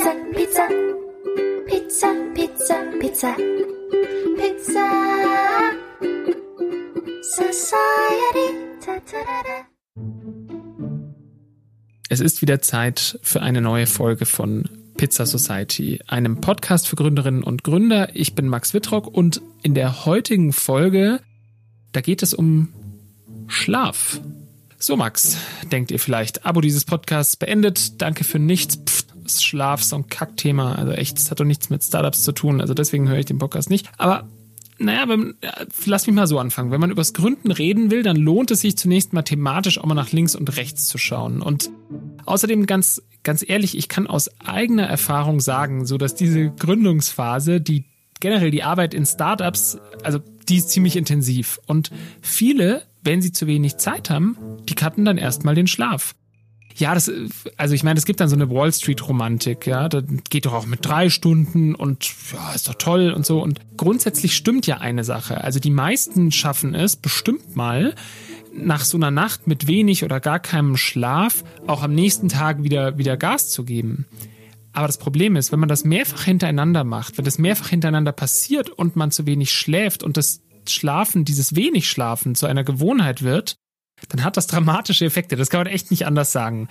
Pizza, Pizza, Pizza, Pizza, Pizza, Pizza, Society. Es ist wieder Zeit für eine neue Folge von Pizza Society, einem Podcast für Gründerinnen und Gründer. Ich bin Max Wittrock und in der heutigen Folge, da geht es um Schlaf. So, Max, denkt ihr vielleicht, Abo dieses Podcasts beendet. Danke für nichts. Pff, Schlaf so ein Kackthema. Also echt, das hat doch nichts mit Startups zu tun. Also deswegen höre ich den Podcast nicht. Aber naja, wenn, lass mich mal so anfangen. Wenn man übers Gründen reden will, dann lohnt es sich zunächst mal thematisch auch mal nach links und rechts zu schauen. Und außerdem ganz, ganz ehrlich, ich kann aus eigener Erfahrung sagen, so dass diese Gründungsphase, die generell die Arbeit in Startups, also die ist ziemlich intensiv. Und viele wenn sie zu wenig Zeit haben, die cutten dann erstmal den Schlaf. Ja, das, also ich meine, es gibt dann so eine Wall Street Romantik, ja, da geht doch auch mit drei Stunden und ja, ist doch toll und so. Und grundsätzlich stimmt ja eine Sache. Also die meisten schaffen es bestimmt mal, nach so einer Nacht mit wenig oder gar keinem Schlaf auch am nächsten Tag wieder, wieder Gas zu geben. Aber das Problem ist, wenn man das mehrfach hintereinander macht, wenn das mehrfach hintereinander passiert und man zu wenig schläft und das Schlafen, dieses wenig Schlafen zu einer Gewohnheit wird, dann hat das dramatische Effekte. Das kann man echt nicht anders sagen.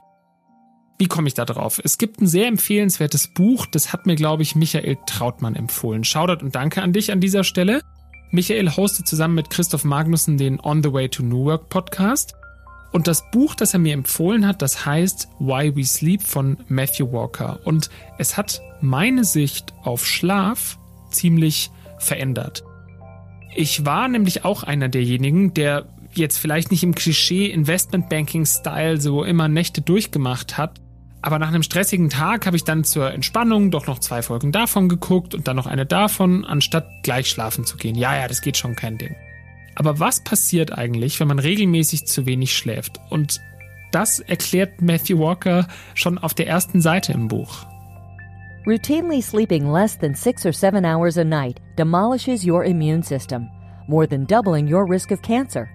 Wie komme ich da drauf? Es gibt ein sehr empfehlenswertes Buch, das hat mir, glaube ich, Michael Trautmann empfohlen. Shoutout und danke an dich an dieser Stelle. Michael hostet zusammen mit Christoph Magnussen den On the Way to New Work Podcast. Und das Buch, das er mir empfohlen hat, das heißt Why We Sleep von Matthew Walker. Und es hat meine Sicht auf Schlaf ziemlich verändert. Ich war nämlich auch einer derjenigen, der jetzt vielleicht nicht im Klischee Investmentbanking-Style so immer Nächte durchgemacht hat. Aber nach einem stressigen Tag habe ich dann zur Entspannung doch noch zwei Folgen davon geguckt und dann noch eine davon, anstatt gleich schlafen zu gehen. Ja, ja, das geht schon kein Ding. Aber was passiert eigentlich, wenn man regelmäßig zu wenig schläft? Und das erklärt Matthew Walker schon auf der ersten Seite im Buch. Routinely sleeping less than six or seven hours a night demolishes your immune system, more than doubling your risk of cancer.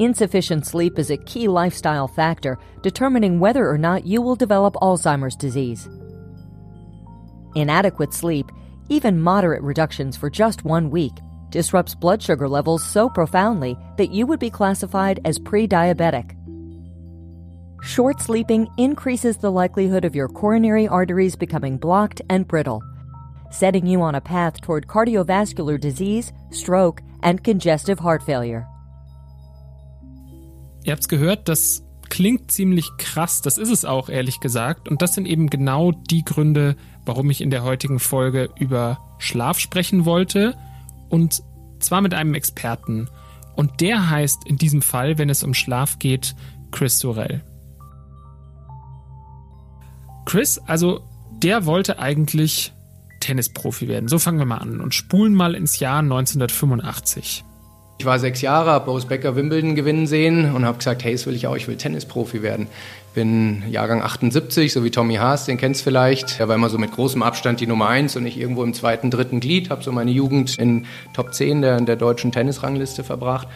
Insufficient sleep is a key lifestyle factor determining whether or not you will develop Alzheimer's disease. Inadequate sleep, even moderate reductions for just one week, disrupts blood sugar levels so profoundly that you would be classified as pre diabetic. Short sleeping increases the likelihood of your coronary arteries becoming blocked and brittle, setting you on a path toward cardiovascular disease, stroke, and congestive heart failure. Ihr habt's gehört, das klingt ziemlich krass, das ist es auch ehrlich gesagt. Und das sind eben genau die Gründe, warum ich in der heutigen Folge über Schlaf sprechen wollte. Und zwar mit einem Experten. Und der heißt in diesem Fall, wenn es um Schlaf geht, Chris Sorel. Chris, also der wollte eigentlich Tennisprofi werden. So fangen wir mal an und spulen mal ins Jahr 1985. Ich war sechs Jahre, habe Boris Becker Wimbledon gewinnen sehen und habe gesagt, hey, das will ich auch, ich will Tennisprofi werden. Bin Jahrgang 78, so wie Tommy Haas, den kennst vielleicht. Er war immer so mit großem Abstand die Nummer eins und ich irgendwo im zweiten, dritten Glied. Habe so meine Jugend in Top 10 der, der deutschen Tennisrangliste verbracht.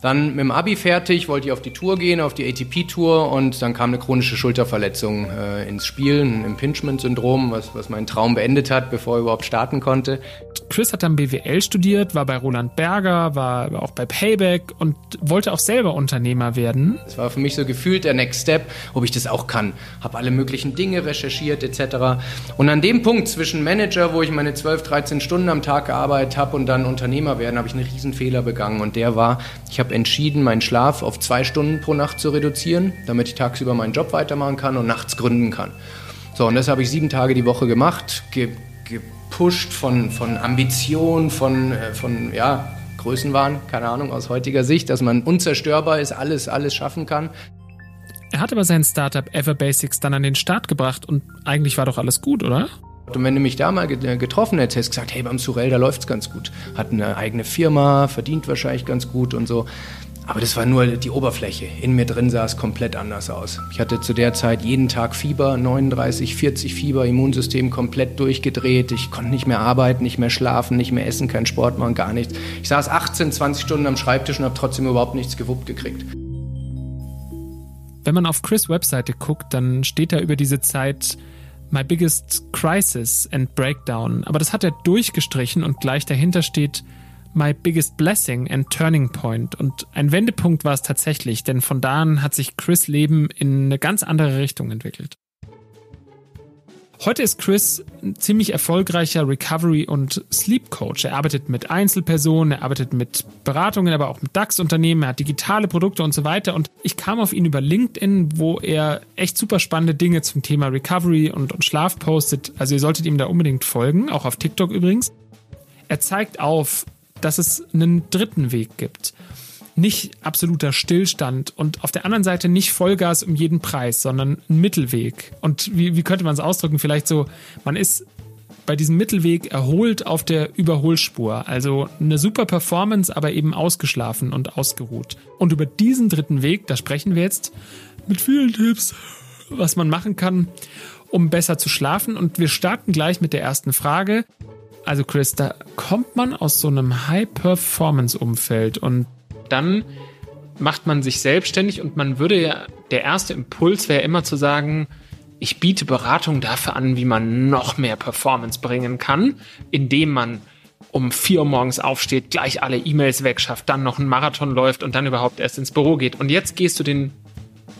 Dann mit dem Abi fertig, wollte ich auf die Tour gehen, auf die ATP-Tour und dann kam eine chronische Schulterverletzung äh, ins Spiel, ein Impingement-Syndrom, was, was meinen Traum beendet hat, bevor er überhaupt starten konnte. Chris hat dann BWL studiert, war bei Roland Berger, war auch bei Payback und wollte auch selber Unternehmer werden. Es war für mich so gefühlt der Next Step, ob ich das auch kann. Habe alle möglichen Dinge recherchiert etc. Und an dem Punkt zwischen Manager, wo ich meine 12, 13 Stunden am Tag gearbeitet habe und dann Unternehmer werden, habe ich einen riesen Fehler begangen und der war, ich habe entschieden, meinen Schlaf auf zwei Stunden pro Nacht zu reduzieren, damit ich tagsüber meinen Job weitermachen kann und nachts gründen kann. So, und das habe ich sieben Tage die Woche gemacht, ge gepusht von, von Ambition, von, äh, von ja, Größenwahn, keine Ahnung, aus heutiger Sicht, dass man unzerstörbar ist, alles, alles schaffen kann. Er hat aber sein Startup Everbasics dann an den Start gebracht und eigentlich war doch alles gut, oder? Und wenn du mich da mal getroffen hättest, hättest gesagt, hey, beim Surel, da läuft's ganz gut. Hat eine eigene Firma, verdient wahrscheinlich ganz gut und so. Aber das war nur die Oberfläche. In mir drin sah es komplett anders aus. Ich hatte zu der Zeit jeden Tag Fieber, 39, 40 Fieber, Immunsystem komplett durchgedreht. Ich konnte nicht mehr arbeiten, nicht mehr schlafen, nicht mehr essen, keinen Sport machen, gar nichts. Ich saß 18, 20 Stunden am Schreibtisch und habe trotzdem überhaupt nichts gewuppt gekriegt. Wenn man auf Chris Webseite guckt, dann steht da über diese Zeit My Biggest Crisis and Breakdown, aber das hat er durchgestrichen und gleich dahinter steht My Biggest Blessing and Turning Point. Und ein Wendepunkt war es tatsächlich, denn von da an hat sich Chris Leben in eine ganz andere Richtung entwickelt. Heute ist Chris ein ziemlich erfolgreicher Recovery- und Sleep-Coach. Er arbeitet mit Einzelpersonen, er arbeitet mit Beratungen, aber auch mit DAX-Unternehmen, er hat digitale Produkte und so weiter. Und ich kam auf ihn über LinkedIn, wo er echt super spannende Dinge zum Thema Recovery und, und Schlaf postet. Also ihr solltet ihm da unbedingt folgen, auch auf TikTok übrigens. Er zeigt auf, dass es einen dritten Weg gibt nicht absoluter Stillstand und auf der anderen Seite nicht Vollgas um jeden Preis, sondern ein Mittelweg. Und wie, wie könnte man es ausdrücken? Vielleicht so, man ist bei diesem Mittelweg erholt auf der Überholspur. Also eine super Performance, aber eben ausgeschlafen und ausgeruht. Und über diesen dritten Weg, da sprechen wir jetzt mit vielen Tipps, was man machen kann, um besser zu schlafen. Und wir starten gleich mit der ersten Frage. Also Chris, da kommt man aus so einem High-Performance-Umfeld und dann macht man sich selbstständig und man würde ja, der erste Impuls wäre immer zu sagen, ich biete Beratung dafür an, wie man noch mehr Performance bringen kann, indem man um vier Uhr morgens aufsteht, gleich alle E-Mails wegschafft, dann noch einen Marathon läuft und dann überhaupt erst ins Büro geht. Und jetzt gehst du den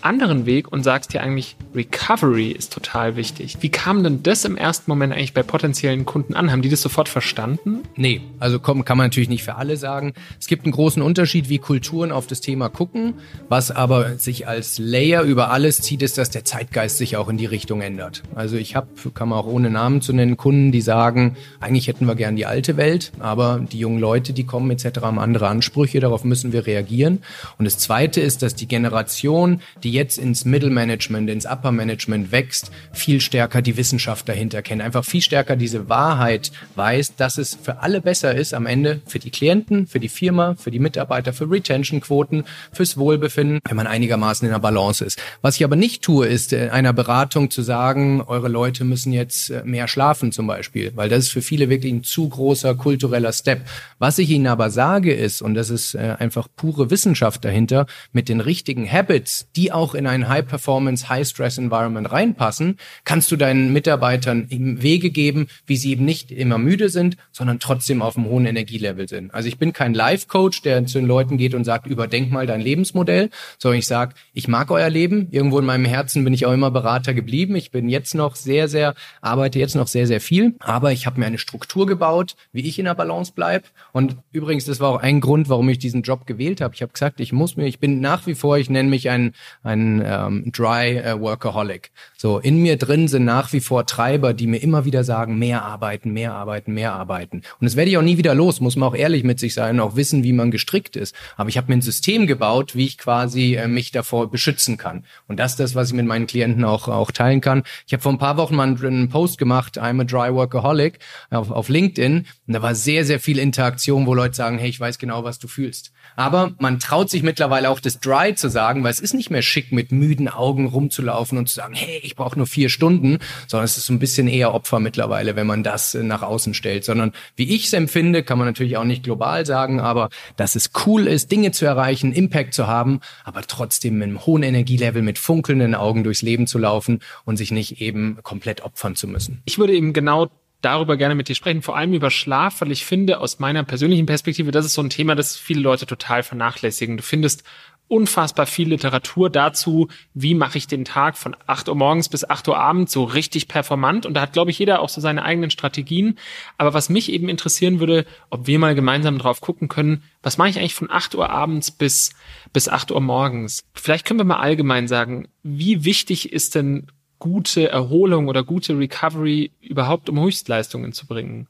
anderen Weg und sagst dir eigentlich, Recovery ist total wichtig. Wie kam denn das im ersten Moment eigentlich bei potenziellen Kunden an? Haben die das sofort verstanden? Nee, also komm, kann man natürlich nicht für alle sagen. Es gibt einen großen Unterschied, wie Kulturen auf das Thema gucken. Was aber sich als Layer über alles zieht, ist, dass der Zeitgeist sich auch in die Richtung ändert. Also ich habe, kann man auch ohne Namen zu nennen, Kunden, die sagen, eigentlich hätten wir gern die alte Welt, aber die jungen Leute, die kommen etc., haben andere Ansprüche, darauf müssen wir reagieren. Und das Zweite ist, dass die Generation, die die jetzt ins Middle Management, ins Upper Management wächst, viel stärker die Wissenschaft dahinter kennt, einfach viel stärker diese Wahrheit weiß, dass es für alle besser ist am Ende, für die Klienten, für die Firma, für die Mitarbeiter, für Retention-Quoten, fürs Wohlbefinden, wenn man einigermaßen in der Balance ist. Was ich aber nicht tue, ist in einer Beratung zu sagen, eure Leute müssen jetzt äh, mehr schlafen zum Beispiel, weil das ist für viele wirklich ein zu großer kultureller Step. Was ich ihnen aber sage ist, und das ist äh, einfach pure Wissenschaft dahinter, mit den richtigen Habits, die auch in ein High-Performance, High-Stress-Environment reinpassen, kannst du deinen Mitarbeitern Wege geben, wie sie eben nicht immer müde sind, sondern trotzdem auf einem hohen Energielevel sind. Also ich bin kein Life-Coach, der zu den Leuten geht und sagt, überdenk mal dein Lebensmodell, sondern ich sage, ich mag euer Leben. Irgendwo in meinem Herzen bin ich auch immer Berater geblieben. Ich bin jetzt noch sehr, sehr, arbeite jetzt noch sehr, sehr viel, aber ich habe mir eine Struktur gebaut, wie ich in der Balance bleibe. Und übrigens, das war auch ein Grund, warum ich diesen Job gewählt habe. Ich habe gesagt, ich muss mir, ich bin nach wie vor, ich nenne mich ein, ein ähm, Dry äh, Workaholic. So, in mir drin sind nach wie vor Treiber, die mir immer wieder sagen, mehr arbeiten, mehr arbeiten, mehr arbeiten. Und das werde ich auch nie wieder los, muss man auch ehrlich mit sich sein, auch wissen, wie man gestrickt ist. Aber ich habe mir ein System gebaut, wie ich quasi äh, mich davor beschützen kann. Und das ist das, was ich mit meinen Klienten auch, auch teilen kann. Ich habe vor ein paar Wochen mal einen Post gemacht, I'm a Dry Workaholic, auf, auf LinkedIn. Und da war sehr, sehr viel Interaktion, wo Leute sagen, hey, ich weiß genau, was du fühlst. Aber man traut sich mittlerweile auch das Dry zu sagen, weil es ist nicht mehr schick, mit müden Augen rumzulaufen und zu sagen, hey, ich brauche nur vier Stunden, sondern es ist so ein bisschen eher Opfer mittlerweile, wenn man das äh, nach außen stellt. Sondern wie ich es empfinde, kann man natürlich auch nicht global sagen, aber dass es cool ist, Dinge zu erreichen, Impact zu haben, aber trotzdem mit einem hohen Energielevel, mit funkelnden Augen durchs Leben zu laufen und sich nicht eben komplett opfern zu müssen. Ich würde eben genau darüber gerne mit dir sprechen, vor allem über Schlaf, weil ich finde, aus meiner persönlichen Perspektive, das ist so ein Thema, das viele Leute total vernachlässigen. Du findest unfassbar viel Literatur dazu, wie mache ich den Tag von 8 Uhr morgens bis 8 Uhr abends so richtig performant. Und da hat, glaube ich, jeder auch so seine eigenen Strategien. Aber was mich eben interessieren würde, ob wir mal gemeinsam drauf gucken können, was mache ich eigentlich von 8 Uhr abends bis, bis 8 Uhr morgens? Vielleicht können wir mal allgemein sagen, wie wichtig ist denn gute Erholung oder gute Recovery überhaupt, um Höchstleistungen zu bringen?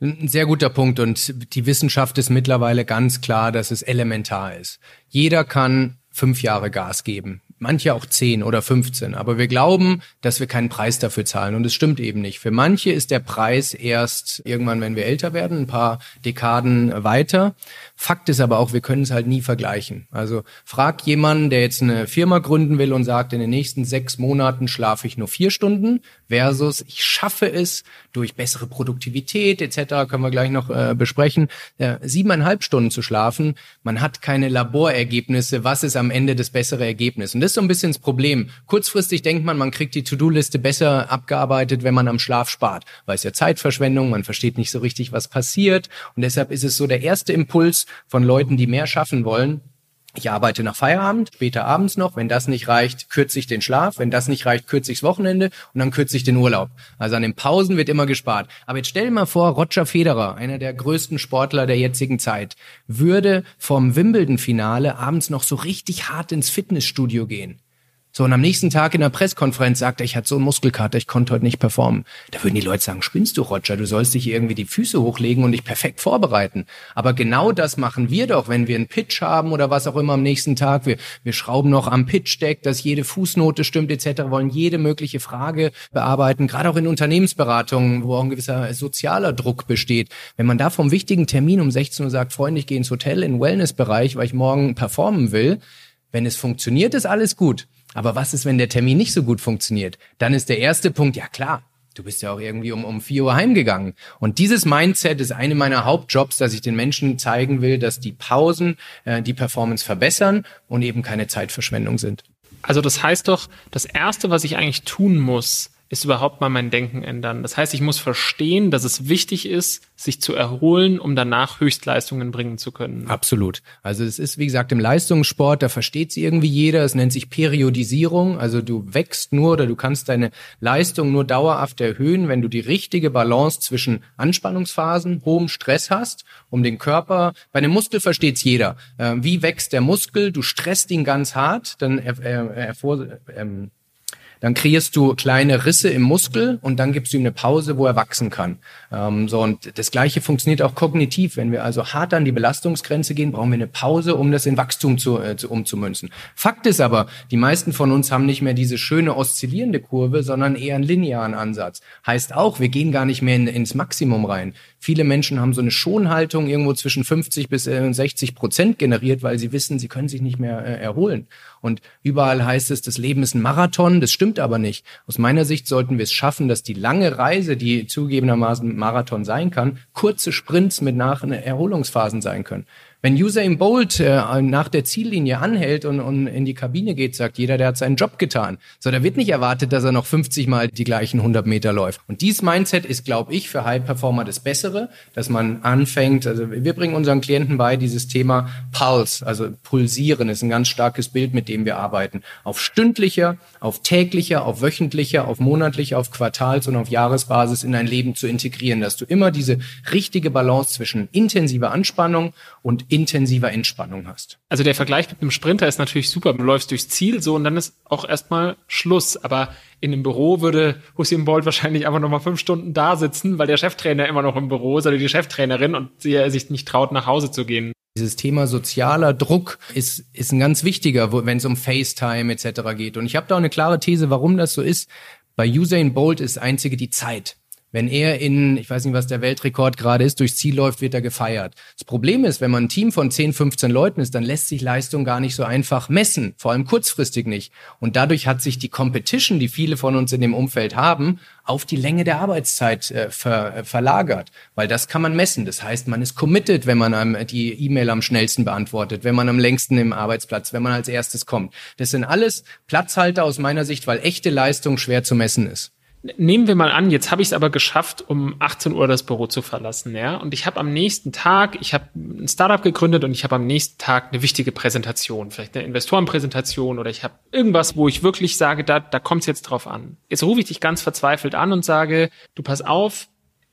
Ein sehr guter Punkt und die Wissenschaft ist mittlerweile ganz klar, dass es elementar ist. Jeder kann fünf Jahre Gas geben manche auch 10 oder 15. Aber wir glauben, dass wir keinen Preis dafür zahlen. Und es stimmt eben nicht. Für manche ist der Preis erst irgendwann, wenn wir älter werden, ein paar Dekaden weiter. Fakt ist aber auch, wir können es halt nie vergleichen. Also frag jemanden, der jetzt eine Firma gründen will und sagt, in den nächsten sechs Monaten schlafe ich nur vier Stunden versus ich schaffe es durch bessere Produktivität etc. können wir gleich noch äh, besprechen, äh, siebeneinhalb Stunden zu schlafen. Man hat keine Laborergebnisse. Was ist am Ende das bessere Ergebnis? Und das ist so ein bisschen das Problem. Kurzfristig denkt man, man kriegt die To-Do-Liste besser abgearbeitet, wenn man am Schlaf spart. Weil es ja Zeitverschwendung, man versteht nicht so richtig, was passiert. Und deshalb ist es so der erste Impuls von Leuten, die mehr schaffen wollen, ich arbeite nach Feierabend, später abends noch. Wenn das nicht reicht, kürze ich den Schlaf. Wenn das nicht reicht, kürze ich das Wochenende und dann kürze ich den Urlaub. Also an den Pausen wird immer gespart. Aber jetzt stell dir mal vor, Roger Federer, einer der größten Sportler der jetzigen Zeit, würde vom Wimbledon-Finale abends noch so richtig hart ins Fitnessstudio gehen. So, und am nächsten Tag in der Presskonferenz sagt er, ich hatte so einen Muskelkater, ich konnte heute nicht performen. Da würden die Leute sagen, spinnst du, Roger, du sollst dich irgendwie die Füße hochlegen und dich perfekt vorbereiten. Aber genau das machen wir doch, wenn wir einen Pitch haben oder was auch immer am nächsten Tag. Wir, wir schrauben noch am Pitch-Deck, dass jede Fußnote stimmt etc., wollen jede mögliche Frage bearbeiten, gerade auch in Unternehmensberatungen, wo auch ein gewisser sozialer Druck besteht. Wenn man da vom wichtigen Termin um 16 Uhr sagt, Freunde, ich gehe ins Hotel, in den Wellnessbereich, weil ich morgen performen will, wenn es funktioniert, ist alles gut. Aber was ist, wenn der Termin nicht so gut funktioniert? Dann ist der erste Punkt, ja klar, du bist ja auch irgendwie um, um vier Uhr heimgegangen. Und dieses Mindset ist eine meiner Hauptjobs, dass ich den Menschen zeigen will, dass die Pausen äh, die Performance verbessern und eben keine Zeitverschwendung sind. Also das heißt doch, das Erste, was ich eigentlich tun muss, ist überhaupt mal mein Denken ändern. Das heißt, ich muss verstehen, dass es wichtig ist, sich zu erholen, um danach Höchstleistungen bringen zu können. Absolut. Also es ist, wie gesagt, im Leistungssport, da versteht es irgendwie jeder. Es nennt sich Periodisierung. Also du wächst nur oder du kannst deine Leistung nur dauerhaft erhöhen, wenn du die richtige Balance zwischen Anspannungsphasen, hohem Stress hast, um den Körper, bei einem Muskel versteht es jeder. Äh, wie wächst der Muskel? Du stresst ihn ganz hart, dann er, er, er, ähm, dann kreierst du kleine Risse im Muskel und dann gibst du ihm eine Pause, wo er wachsen kann. Ähm, so und das Gleiche funktioniert auch kognitiv. Wenn wir also hart an die Belastungsgrenze gehen, brauchen wir eine Pause, um das in Wachstum zu, äh, zu umzumünzen. Fakt ist aber, die meisten von uns haben nicht mehr diese schöne oszillierende Kurve, sondern eher einen linearen Ansatz. Heißt auch, wir gehen gar nicht mehr in, ins Maximum rein. Viele Menschen haben so eine Schonhaltung irgendwo zwischen 50 bis 60 äh, Prozent generiert, weil sie wissen, sie können sich nicht mehr äh, erholen. Und überall heißt es, das Leben ist ein Marathon. Das stimmt aber nicht. Aus meiner Sicht sollten wir es schaffen, dass die lange Reise, die zugegebenermaßen Marathon sein kann, kurze Sprints mit nach Erholungsphasen sein können. Wenn Usain Bolt äh, nach der Ziellinie anhält und, und in die Kabine geht, sagt jeder, der hat seinen Job getan. So, da wird nicht erwartet, dass er noch 50 Mal die gleichen 100 Meter läuft. Und dieses Mindset ist, glaube ich, für High Performer das Bessere, dass man anfängt, also wir bringen unseren Klienten bei, dieses Thema Pulse, also pulsieren, ist ein ganz starkes Bild, mit dem wir arbeiten. Auf stündlicher, auf täglicher, auf wöchentlicher, auf monatlicher, auf Quartals- und auf Jahresbasis in dein Leben zu integrieren, dass du immer diese richtige Balance zwischen intensiver Anspannung und intensiver Entspannung hast. Also der Vergleich mit einem Sprinter ist natürlich super. Du läufst durchs Ziel so und dann ist auch erstmal Schluss. Aber in einem Büro würde Hussein Bolt wahrscheinlich einfach nochmal fünf Stunden da sitzen, weil der Cheftrainer immer noch im Büro ist oder die Cheftrainerin und sie sich nicht traut, nach Hause zu gehen. Dieses Thema sozialer Druck ist, ist ein ganz wichtiger, wenn es um FaceTime etc. geht. Und ich habe da auch eine klare These, warum das so ist. Bei Usain Bolt ist einzige die Zeit. Wenn er in, ich weiß nicht, was der Weltrekord gerade ist, durchs Ziel läuft, wird er gefeiert. Das Problem ist, wenn man ein Team von 10, 15 Leuten ist, dann lässt sich Leistung gar nicht so einfach messen, vor allem kurzfristig nicht. Und dadurch hat sich die Competition, die viele von uns in dem Umfeld haben, auf die Länge der Arbeitszeit äh, ver, äh, verlagert, weil das kann man messen. Das heißt, man ist committed, wenn man einem die E-Mail am schnellsten beantwortet, wenn man am längsten im Arbeitsplatz, wenn man als erstes kommt. Das sind alles Platzhalter aus meiner Sicht, weil echte Leistung schwer zu messen ist. Nehmen wir mal an, jetzt habe ich es aber geschafft, um 18 Uhr das Büro zu verlassen, ja. Und ich habe am nächsten Tag, ich habe ein Startup gegründet und ich habe am nächsten Tag eine wichtige Präsentation, vielleicht eine Investorenpräsentation oder ich habe irgendwas, wo ich wirklich sage, da, da kommt es jetzt drauf an. Jetzt rufe ich dich ganz verzweifelt an und sage, du pass auf,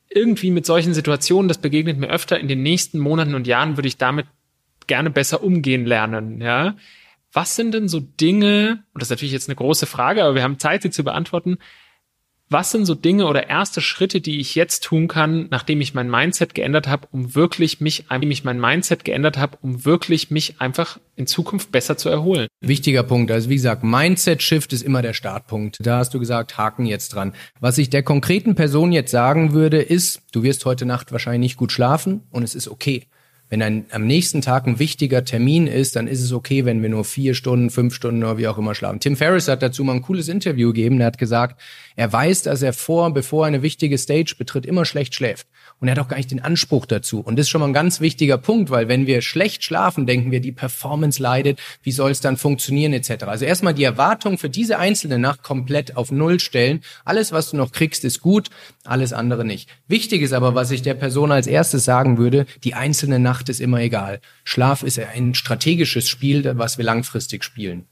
irgendwie mit solchen Situationen, das begegnet mir öfter, in den nächsten Monaten und Jahren würde ich damit gerne besser umgehen lernen, ja. Was sind denn so Dinge, und das ist natürlich jetzt eine große Frage, aber wir haben Zeit, sie zu beantworten, was sind so Dinge oder erste Schritte, die ich jetzt tun kann, nachdem ich mein Mindset geändert habe, um wirklich mich, ich mein Mindset geändert habe, um wirklich mich einfach in Zukunft besser zu erholen? Wichtiger Punkt. Also wie gesagt, Mindset-Shift ist immer der Startpunkt. Da hast du gesagt, Haken jetzt dran. Was ich der konkreten Person jetzt sagen würde, ist, du wirst heute Nacht wahrscheinlich nicht gut schlafen und es ist okay. Wenn ein, am nächsten Tag ein wichtiger Termin ist, dann ist es okay, wenn wir nur vier Stunden, fünf Stunden oder wie auch immer schlafen. Tim Ferriss hat dazu mal ein cooles Interview gegeben. Er hat gesagt, er weiß, dass er vor, bevor er eine wichtige Stage betritt, immer schlecht schläft. Und er hat auch gar nicht den Anspruch dazu. Und das ist schon mal ein ganz wichtiger Punkt, weil wenn wir schlecht schlafen, denken wir, die Performance leidet, wie soll es dann funktionieren etc. Also erstmal die Erwartung für diese einzelne Nacht komplett auf Null stellen. Alles, was du noch kriegst, ist gut, alles andere nicht. Wichtig ist aber, was ich der Person als erstes sagen würde, die einzelne Nacht ist immer egal. Schlaf ist ein strategisches Spiel, was wir langfristig spielen.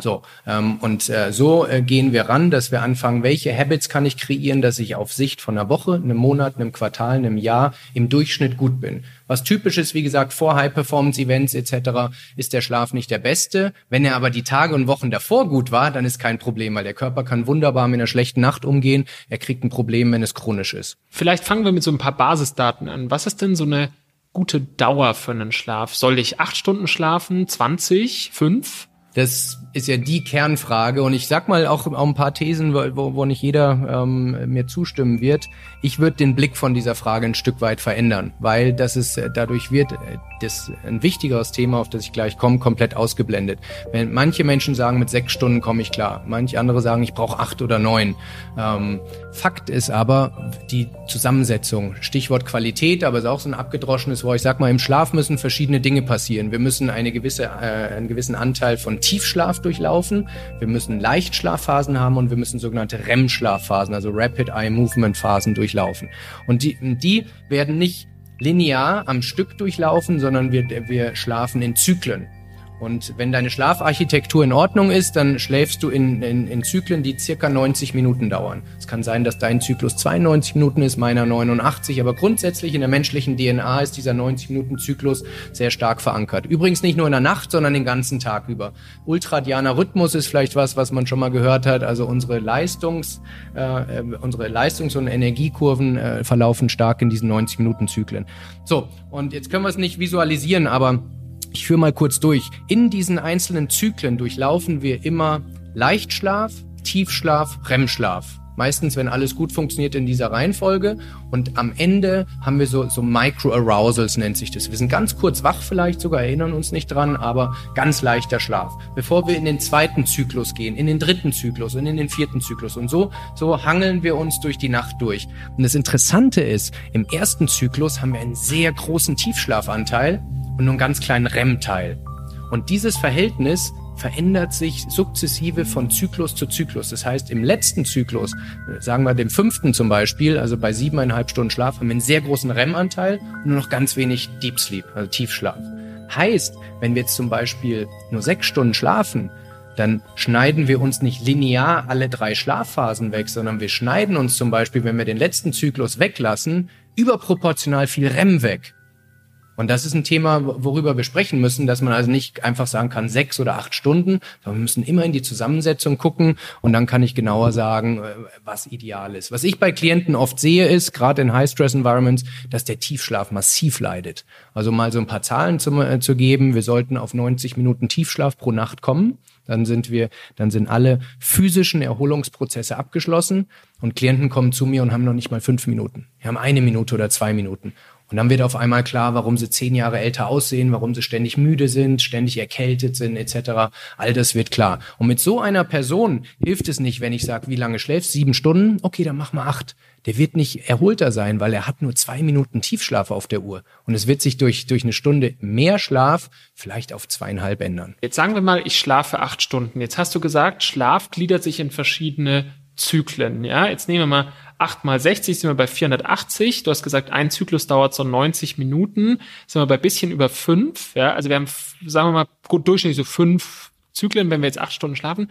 So, ähm, und äh, so äh, gehen wir ran, dass wir anfangen, welche Habits kann ich kreieren, dass ich auf Sicht von einer Woche, einem Monat, einem Quartal, einem Jahr im Durchschnitt gut bin. Was typisch ist, wie gesagt, vor High-Performance-Events etc. ist der Schlaf nicht der beste. Wenn er aber die Tage und Wochen davor gut war, dann ist kein Problem, weil der Körper kann wunderbar mit einer schlechten Nacht umgehen. Er kriegt ein Problem, wenn es chronisch ist. Vielleicht fangen wir mit so ein paar Basisdaten an. Was ist denn so eine gute Dauer für einen Schlaf? Soll ich acht Stunden schlafen, 20, fünf? Das ist ja die Kernfrage. Und ich sag mal auch, auch ein paar Thesen, wo, wo nicht jeder ähm, mir zustimmen wird. Ich würde den Blick von dieser Frage ein Stück weit verändern, weil das ist, äh, dadurch wird äh, das ein wichtigeres Thema, auf das ich gleich komme, komplett ausgeblendet. Wenn manche Menschen sagen, mit sechs Stunden komme ich klar, manche andere sagen, ich brauche acht oder neun. Ähm, Fakt ist aber die Zusammensetzung. Stichwort Qualität, aber ist auch so ein abgedroschenes Wort. Ich sag mal, im Schlaf müssen verschiedene Dinge passieren. Wir müssen eine gewisse, äh, einen gewissen Anteil von Tiefschlaf durchlaufen. Wir müssen Leichtschlafphasen haben und wir müssen sogenannte REM-Schlafphasen, also Rapid Eye Movement Phasen durchlaufen. Und die, die werden nicht linear am Stück durchlaufen, sondern wir, wir schlafen in Zyklen. Und wenn deine Schlafarchitektur in Ordnung ist, dann schläfst du in, in, in Zyklen, die circa 90 Minuten dauern. Es kann sein, dass dein Zyklus 92 Minuten ist, meiner 89, aber grundsätzlich in der menschlichen DNA ist dieser 90-Minuten-Zyklus sehr stark verankert. Übrigens nicht nur in der Nacht, sondern den ganzen Tag über. Ultradianer Rhythmus ist vielleicht was, was man schon mal gehört hat. Also unsere Leistungs, äh, unsere Leistungs- und Energiekurven äh, verlaufen stark in diesen 90-Minuten-Zyklen. So, und jetzt können wir es nicht visualisieren, aber ich führe mal kurz durch. In diesen einzelnen Zyklen durchlaufen wir immer Leichtschlaf, Tiefschlaf, REM-Schlaf. Meistens, wenn alles gut funktioniert in dieser Reihenfolge. Und am Ende haben wir so, so Micro-Arousals nennt sich das. Wir sind ganz kurz wach vielleicht sogar, erinnern uns nicht dran, aber ganz leichter Schlaf. Bevor wir in den zweiten Zyklus gehen, in den dritten Zyklus und in den vierten Zyklus. Und so, so hangeln wir uns durch die Nacht durch. Und das Interessante ist, im ersten Zyklus haben wir einen sehr großen Tiefschlafanteil und nur einen ganz kleinen REM-Teil. Und dieses Verhältnis verändert sich sukzessive von Zyklus zu Zyklus. Das heißt, im letzten Zyklus, sagen wir dem fünften zum Beispiel, also bei siebeneinhalb Stunden Schlaf, haben wir einen sehr großen REM-Anteil und nur noch ganz wenig Deep Sleep, also Tiefschlaf. Heißt, wenn wir jetzt zum Beispiel nur sechs Stunden schlafen, dann schneiden wir uns nicht linear alle drei Schlafphasen weg, sondern wir schneiden uns zum Beispiel, wenn wir den letzten Zyklus weglassen, überproportional viel REM weg. Und das ist ein Thema, worüber wir sprechen müssen, dass man also nicht einfach sagen kann, sechs oder acht Stunden, sondern wir müssen immer in die Zusammensetzung gucken und dann kann ich genauer sagen, äh, was ideal ist. Was ich bei Klienten oft sehe, ist, gerade in High-Stress-Environments, dass der Tiefschlaf massiv leidet. Also mal so ein paar Zahlen zu, äh, zu geben. Wir sollten auf 90 Minuten Tiefschlaf pro Nacht kommen. Dann sind wir, dann sind alle physischen Erholungsprozesse abgeschlossen und Klienten kommen zu mir und haben noch nicht mal fünf Minuten. Wir haben eine Minute oder zwei Minuten. Und dann wird auf einmal klar, warum sie zehn Jahre älter aussehen, warum sie ständig müde sind, ständig erkältet sind, etc. All das wird klar. Und mit so einer Person hilft es nicht, wenn ich sage, wie lange schläfst? Sieben Stunden? Okay, dann mach mal acht. Der wird nicht erholter sein, weil er hat nur zwei Minuten Tiefschlaf auf der Uhr. Und es wird sich durch, durch eine Stunde mehr Schlaf vielleicht auf zweieinhalb ändern. Jetzt sagen wir mal, ich schlafe acht Stunden. Jetzt hast du gesagt, Schlaf gliedert sich in verschiedene Zyklen. Ja, jetzt nehmen wir mal 8 mal 60 sind wir bei 480. Du hast gesagt, ein Zyklus dauert so 90 Minuten. Sind wir bei bisschen über fünf. Ja, also wir haben, sagen wir mal, gut durchschnittlich so fünf Zyklen, wenn wir jetzt acht Stunden schlafen.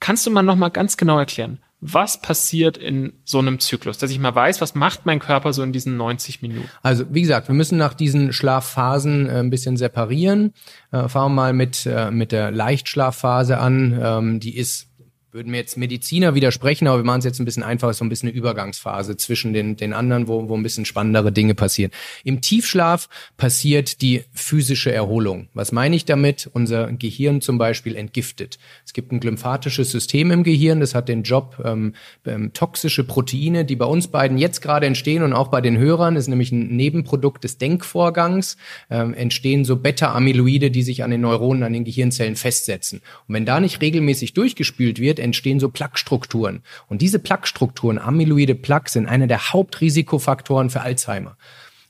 Kannst du mal noch mal ganz genau erklären, was passiert in so einem Zyklus, dass ich mal weiß, was macht mein Körper so in diesen 90 Minuten? Also wie gesagt, wir müssen nach diesen Schlafphasen äh, ein bisschen separieren. Äh, fangen wir mal mit, äh, mit der Leichtschlafphase an. Ähm, die ist würden mir jetzt Mediziner widersprechen, aber wir machen es jetzt ein bisschen einfacher, so ein bisschen eine Übergangsphase zwischen den, den anderen, wo, wo ein bisschen spannendere Dinge passieren. Im Tiefschlaf passiert die physische Erholung. Was meine ich damit? Unser Gehirn zum Beispiel entgiftet. Es gibt ein glymphatisches System im Gehirn, das hat den Job, ähm, ähm, toxische Proteine, die bei uns beiden jetzt gerade entstehen und auch bei den Hörern, ist nämlich ein Nebenprodukt des Denkvorgangs, ähm, entstehen so Beta-Amyloide, die sich an den Neuronen, an den Gehirnzellen festsetzen. Und wenn da nicht regelmäßig durchgespült wird, entstehen so Plaquestrukturen. Und diese Plaquestrukturen, amyloide Plaques, sind einer der Hauptrisikofaktoren für Alzheimer.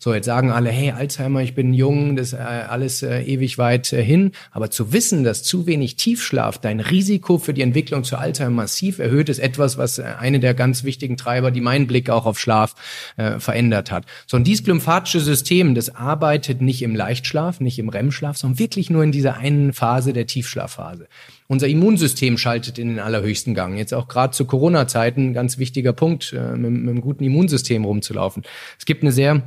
So, jetzt sagen alle, hey, Alzheimer, ich bin jung, das äh, alles äh, ewig weit äh, hin. Aber zu wissen, dass zu wenig Tiefschlaf dein Risiko für die Entwicklung zu Alzheimer massiv erhöht, ist etwas, was äh, eine der ganz wichtigen Treiber, die meinen Blick auch auf Schlaf äh, verändert hat. So, und dieses glymphatische System, das arbeitet nicht im Leichtschlaf, nicht im REM-Schlaf, sondern wirklich nur in dieser einen Phase der Tiefschlafphase. Unser Immunsystem schaltet in den allerhöchsten Gang. Jetzt auch gerade zu Corona-Zeiten ein ganz wichtiger Punkt, äh, mit, mit einem guten Immunsystem rumzulaufen. Es gibt eine sehr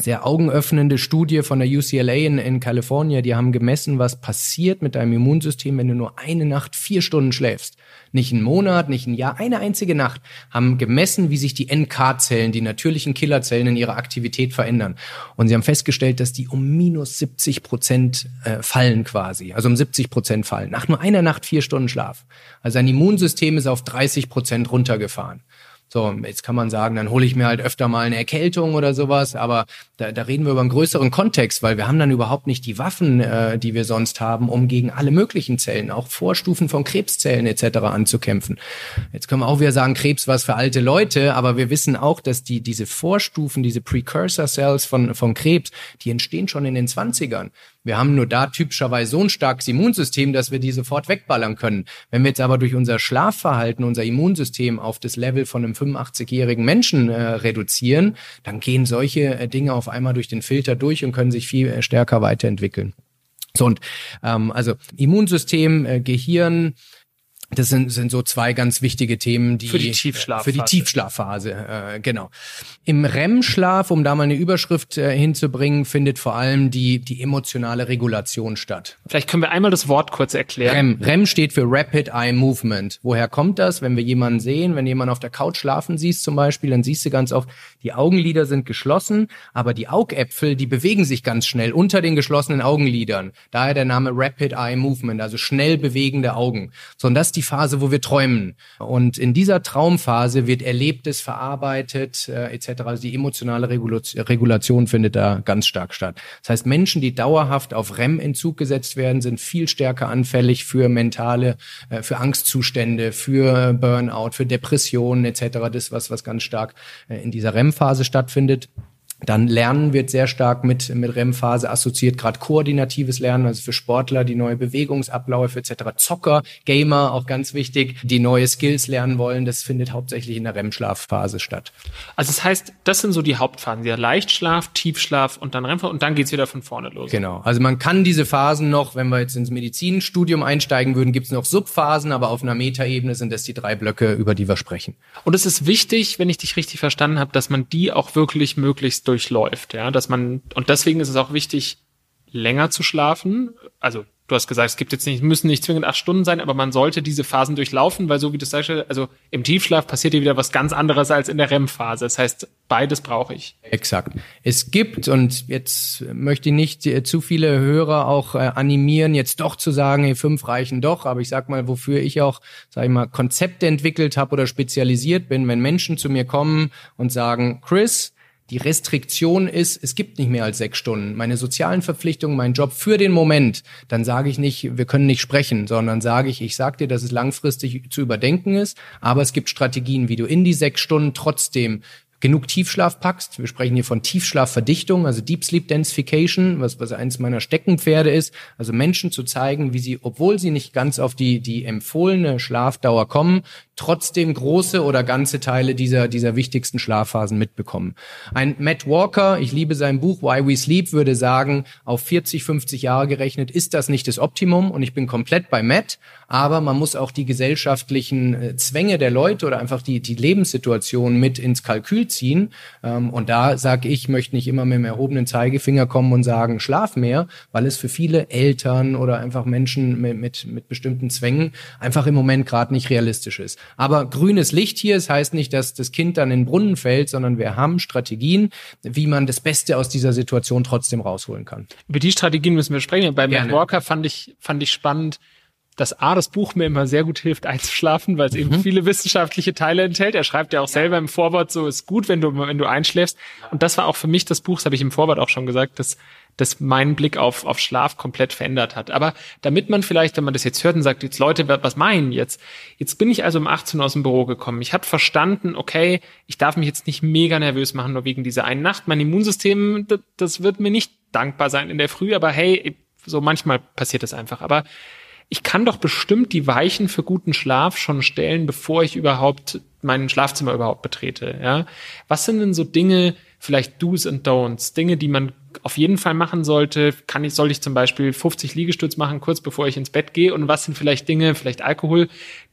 sehr augenöffnende Studie von der UCLA in, in Kalifornien. Die haben gemessen, was passiert mit deinem Immunsystem, wenn du nur eine Nacht vier Stunden schläfst. Nicht einen Monat, nicht ein Jahr, eine einzige Nacht. Haben gemessen, wie sich die NK-Zellen, die natürlichen Killerzellen in ihrer Aktivität verändern. Und sie haben festgestellt, dass die um minus 70 Prozent äh, fallen quasi. Also um 70 Prozent fallen. Nach nur einer Nacht vier Stunden Schlaf. Also ein Immunsystem ist auf 30 Prozent runtergefahren. So, jetzt kann man sagen, dann hole ich mir halt öfter mal eine Erkältung oder sowas, aber da, da reden wir über einen größeren Kontext, weil wir haben dann überhaupt nicht die Waffen, äh, die wir sonst haben, um gegen alle möglichen Zellen, auch Vorstufen von Krebszellen etc. anzukämpfen. Jetzt können wir auch wieder sagen, Krebs was für alte Leute, aber wir wissen auch, dass die diese Vorstufen, diese Precursor Cells von, von Krebs, die entstehen schon in den 20ern. Wir haben nur da typischerweise so ein starkes Immunsystem, dass wir die sofort wegballern können. Wenn wir jetzt aber durch unser Schlafverhalten unser Immunsystem auf das Level von einem 85-jährigen Menschen äh, reduzieren, dann gehen solche äh, Dinge auf einmal durch den Filter durch und können sich viel äh, stärker weiterentwickeln. So und ähm, also Immunsystem, äh, Gehirn, das sind, sind so zwei ganz wichtige Themen, die für die Tiefschlafphase. Für die Tiefschlafphase, äh, genau. Im REM-Schlaf, um da mal eine Überschrift äh, hinzubringen, findet vor allem die die emotionale Regulation statt. Vielleicht können wir einmal das Wort kurz erklären. REM, REM steht für Rapid Eye Movement. Woher kommt das? Wenn wir jemanden sehen, wenn jemand auf der Couch schlafen siehst zum Beispiel, dann siehst du ganz oft, die Augenlider sind geschlossen, aber die Augäpfel, die bewegen sich ganz schnell unter den geschlossenen Augenlidern. Daher der Name Rapid Eye Movement, also schnell bewegende Augen. So, und das ist die Phase, wo wir träumen. Und in dieser Traumphase wird Erlebtes verarbeitet, äh, etc. Also die emotionale Regulation findet da ganz stark statt. Das heißt, Menschen, die dauerhaft auf REM-Entzug gesetzt werden, sind viel stärker anfällig für mentale, äh, für Angstzustände, für Burnout, für Depressionen etc. Das was was ganz stark äh, in dieser REM-Phase stattfindet. Dann Lernen wird sehr stark mit, mit REM-Phase assoziiert, gerade koordinatives Lernen, also für Sportler die neue Bewegungsabläufe etc. Zocker, Gamer, auch ganz wichtig, die neue Skills lernen wollen, das findet hauptsächlich in der REM-Schlafphase statt. Also das heißt, das sind so die Hauptphasen, der Leichtschlaf, Tiefschlaf und dann REM-Phase und dann geht's wieder von vorne los. Genau, also man kann diese Phasen noch, wenn wir jetzt ins Medizinstudium einsteigen würden, gibt's noch Subphasen, aber auf einer Metaebene sind das die drei Blöcke, über die wir sprechen. Und es ist wichtig, wenn ich dich richtig verstanden habe, dass man die auch wirklich möglichst durchläuft, ja, dass man und deswegen ist es auch wichtig, länger zu schlafen. Also du hast gesagt, es gibt jetzt nicht, müssen nicht zwingend acht Stunden sein, aber man sollte diese Phasen durchlaufen, weil so wie du sagst, also im Tiefschlaf passiert hier wieder was ganz anderes als in der REM-Phase. Das heißt, beides brauche ich. Exakt. Es gibt, und jetzt möchte ich nicht äh, zu viele Hörer auch äh, animieren, jetzt doch zu sagen, hey, fünf reichen doch, aber ich sag mal, wofür ich auch, sag ich mal, Konzepte entwickelt habe oder spezialisiert bin, wenn Menschen zu mir kommen und sagen, Chris, die Restriktion ist, es gibt nicht mehr als sechs Stunden. Meine sozialen Verpflichtungen, mein Job für den Moment, dann sage ich nicht, wir können nicht sprechen, sondern sage ich, ich sage dir, dass es langfristig zu überdenken ist, aber es gibt Strategien, wie du in die sechs Stunden trotzdem genug Tiefschlaf packst. Wir sprechen hier von Tiefschlafverdichtung, also Deep Sleep Densification, was, was eines meiner Steckenpferde ist. Also Menschen zu zeigen, wie sie, obwohl sie nicht ganz auf die, die empfohlene Schlafdauer kommen, trotzdem große oder ganze Teile dieser, dieser wichtigsten Schlafphasen mitbekommen. Ein Matt Walker, ich liebe sein Buch Why We Sleep, würde sagen, auf 40, 50 Jahre gerechnet ist das nicht das Optimum und ich bin komplett bei Matt, aber man muss auch die gesellschaftlichen äh, Zwänge der Leute oder einfach die, die Lebenssituation mit ins Kalkül ziehen. Ähm, und da sage ich, möchte nicht immer mit dem erhobenen Zeigefinger kommen und sagen, schlaf mehr, weil es für viele Eltern oder einfach Menschen mit, mit, mit bestimmten Zwängen einfach im Moment gerade nicht realistisch ist. Aber grünes Licht hier, es das heißt nicht, dass das Kind dann in den Brunnen fällt, sondern wir haben Strategien, wie man das Beste aus dieser Situation trotzdem rausholen kann. Über die Strategien müssen wir sprechen. Bei Matt Walker fand ich, fand ich spannend, dass A, das Buch mir immer sehr gut hilft einzuschlafen, weil es mhm. eben viele wissenschaftliche Teile enthält. Er schreibt ja auch selber im Vorwort so, ist gut, wenn du, wenn du einschläfst. Und das war auch für mich das Buch, das habe ich im Vorwort auch schon gesagt, dass das meinen Blick auf, auf Schlaf komplett verändert hat. Aber damit man vielleicht, wenn man das jetzt hört und sagt, jetzt Leute, was meinen jetzt? Jetzt bin ich also um 18 Uhr aus dem Büro gekommen. Ich habe verstanden, okay, ich darf mich jetzt nicht mega nervös machen, nur wegen dieser einen Nacht. Mein Immunsystem, das, das wird mir nicht dankbar sein in der Früh, aber hey, so manchmal passiert das einfach. Aber ich kann doch bestimmt die Weichen für guten Schlaf schon stellen, bevor ich überhaupt mein Schlafzimmer überhaupt betrete. Ja? Was sind denn so Dinge, vielleicht Do's and Don'ts, Dinge, die man auf jeden Fall machen sollte? Kann ich, soll ich zum Beispiel 50 Liegestütz machen, kurz bevor ich ins Bett gehe? Und was sind vielleicht Dinge, vielleicht Alkohol,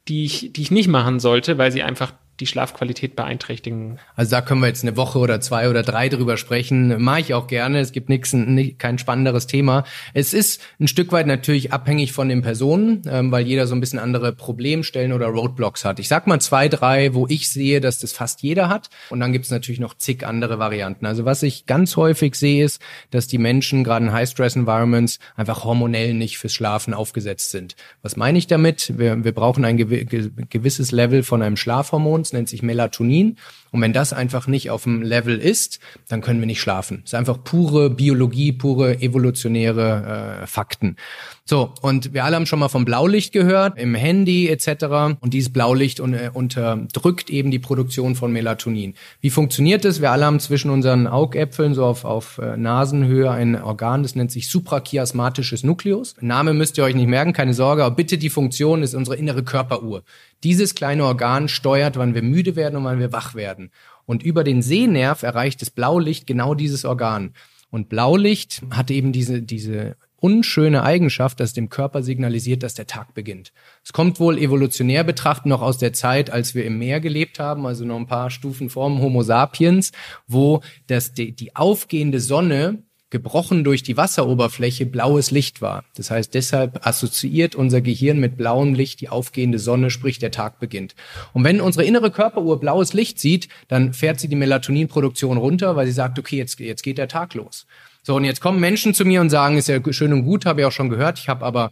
die ich, die ich nicht machen sollte, weil sie einfach die Schlafqualität beeinträchtigen. Also da können wir jetzt eine Woche oder zwei oder drei drüber sprechen. Mache ich auch gerne. Es gibt nichts, kein spannenderes Thema. Es ist ein Stück weit natürlich abhängig von den Personen, ähm, weil jeder so ein bisschen andere Problemstellen oder Roadblocks hat. Ich sag mal zwei, drei, wo ich sehe, dass das fast jeder hat. Und dann gibt es natürlich noch zig andere Varianten. Also was ich ganz häufig sehe, ist, dass die Menschen gerade in High-Stress-Environments einfach hormonell nicht fürs Schlafen aufgesetzt sind. Was meine ich damit? Wir, wir brauchen ein gewisses Level von einem Schlafhormon nennt sich Melatonin. Und wenn das einfach nicht auf dem Level ist, dann können wir nicht schlafen. Das ist einfach pure Biologie, pure evolutionäre äh, Fakten. So, und wir alle haben schon mal vom Blaulicht gehört, im Handy etc. Und dieses Blaulicht un äh, unterdrückt eben die Produktion von Melatonin. Wie funktioniert das? Wir alle haben zwischen unseren Augäpfeln so auf, auf äh, Nasenhöhe ein Organ, das nennt sich suprachiasmatisches Nukleus. Name müsst ihr euch nicht merken, keine Sorge, aber bitte die Funktion ist unsere innere Körperuhr. Dieses kleine Organ steuert, wann wir müde werden und wann wir wach werden. Und über den Sehnerv erreicht das Blaulicht genau dieses Organ. Und Blaulicht hat eben diese, diese unschöne Eigenschaft, dass dem Körper signalisiert, dass der Tag beginnt. Es kommt wohl evolutionär betrachtet noch aus der Zeit, als wir im Meer gelebt haben, also noch ein paar Stufen vorm Homo sapiens, wo das, die, die aufgehende Sonne gebrochen durch die Wasseroberfläche blaues Licht war. Das heißt, deshalb assoziiert unser Gehirn mit blauem Licht die aufgehende Sonne, sprich der Tag beginnt. Und wenn unsere innere Körperuhr blaues Licht sieht, dann fährt sie die Melatoninproduktion runter, weil sie sagt, okay, jetzt, jetzt geht der Tag los. So, und jetzt kommen Menschen zu mir und sagen, ist ja schön und gut, habe ich auch schon gehört, ich habe aber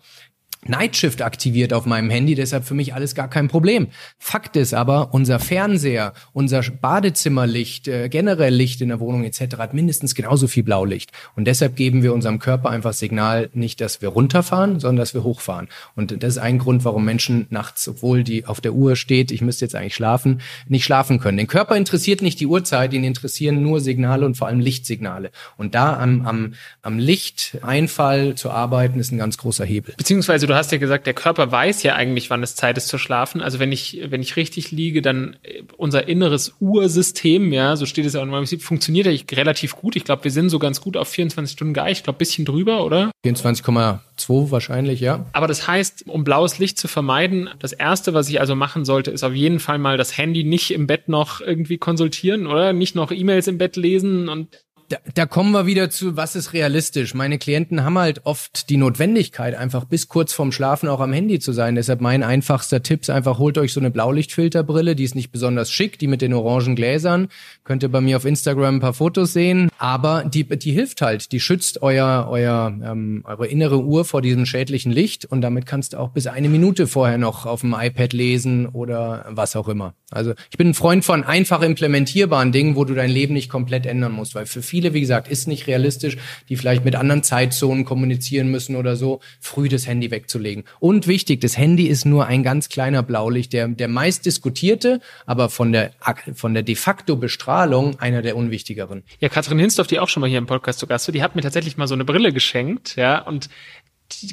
Nightshift aktiviert auf meinem Handy, deshalb für mich alles gar kein Problem. Fakt ist aber, unser Fernseher, unser Badezimmerlicht, äh, generell Licht in der Wohnung etc. hat mindestens genauso viel Blaulicht. Und deshalb geben wir unserem Körper einfach Signal, nicht, dass wir runterfahren, sondern dass wir hochfahren. Und das ist ein Grund, warum Menschen nachts, obwohl die auf der Uhr steht, ich müsste jetzt eigentlich schlafen, nicht schlafen können. Den Körper interessiert nicht die Uhrzeit, ihn interessieren nur Signale und vor allem Lichtsignale. Und da am, am, am Lichteinfall zu arbeiten, ist ein ganz großer Hebel. Beziehungsweise du hast ja gesagt, der Körper weiß ja eigentlich, wann es Zeit ist zu schlafen. Also wenn ich, wenn ich richtig liege, dann äh, unser inneres Ursystem, ja, so steht es ja in meinem Prinzip, funktioniert ja relativ gut. Ich glaube, wir sind so ganz gut auf 24 Stunden geeicht. Ich glaube, bisschen drüber, oder? 24,2 wahrscheinlich, ja. Aber das heißt, um blaues Licht zu vermeiden, das erste, was ich also machen sollte, ist auf jeden Fall mal das Handy nicht im Bett noch irgendwie konsultieren, oder? Nicht noch E-Mails im Bett lesen und da, da kommen wir wieder zu, was ist realistisch. Meine Klienten haben halt oft die Notwendigkeit, einfach bis kurz vorm Schlafen auch am Handy zu sein. Deshalb mein einfachster Tipp ist einfach, holt euch so eine Blaulichtfilterbrille, die ist nicht besonders schick, die mit den orangen Gläsern. Könnt ihr bei mir auf Instagram ein paar Fotos sehen. Aber die, die hilft halt, die schützt euer, euer, ähm, eure innere Uhr vor diesem schädlichen Licht und damit kannst du auch bis eine Minute vorher noch auf dem iPad lesen oder was auch immer. Also ich bin ein Freund von einfach implementierbaren Dingen, wo du dein Leben nicht komplett ändern musst, weil für viele, wie gesagt, ist nicht realistisch, die vielleicht mit anderen Zeitzonen kommunizieren müssen oder so, früh das Handy wegzulegen. Und wichtig, das Handy ist nur ein ganz kleiner Blaulicht, der, der meist diskutierte, aber von der, von der de facto Bestrahlung einer der unwichtigeren. Ja, Katrin Hinsdorf, die auch schon mal hier im Podcast zu Gast war, die hat mir tatsächlich mal so eine Brille geschenkt, ja, und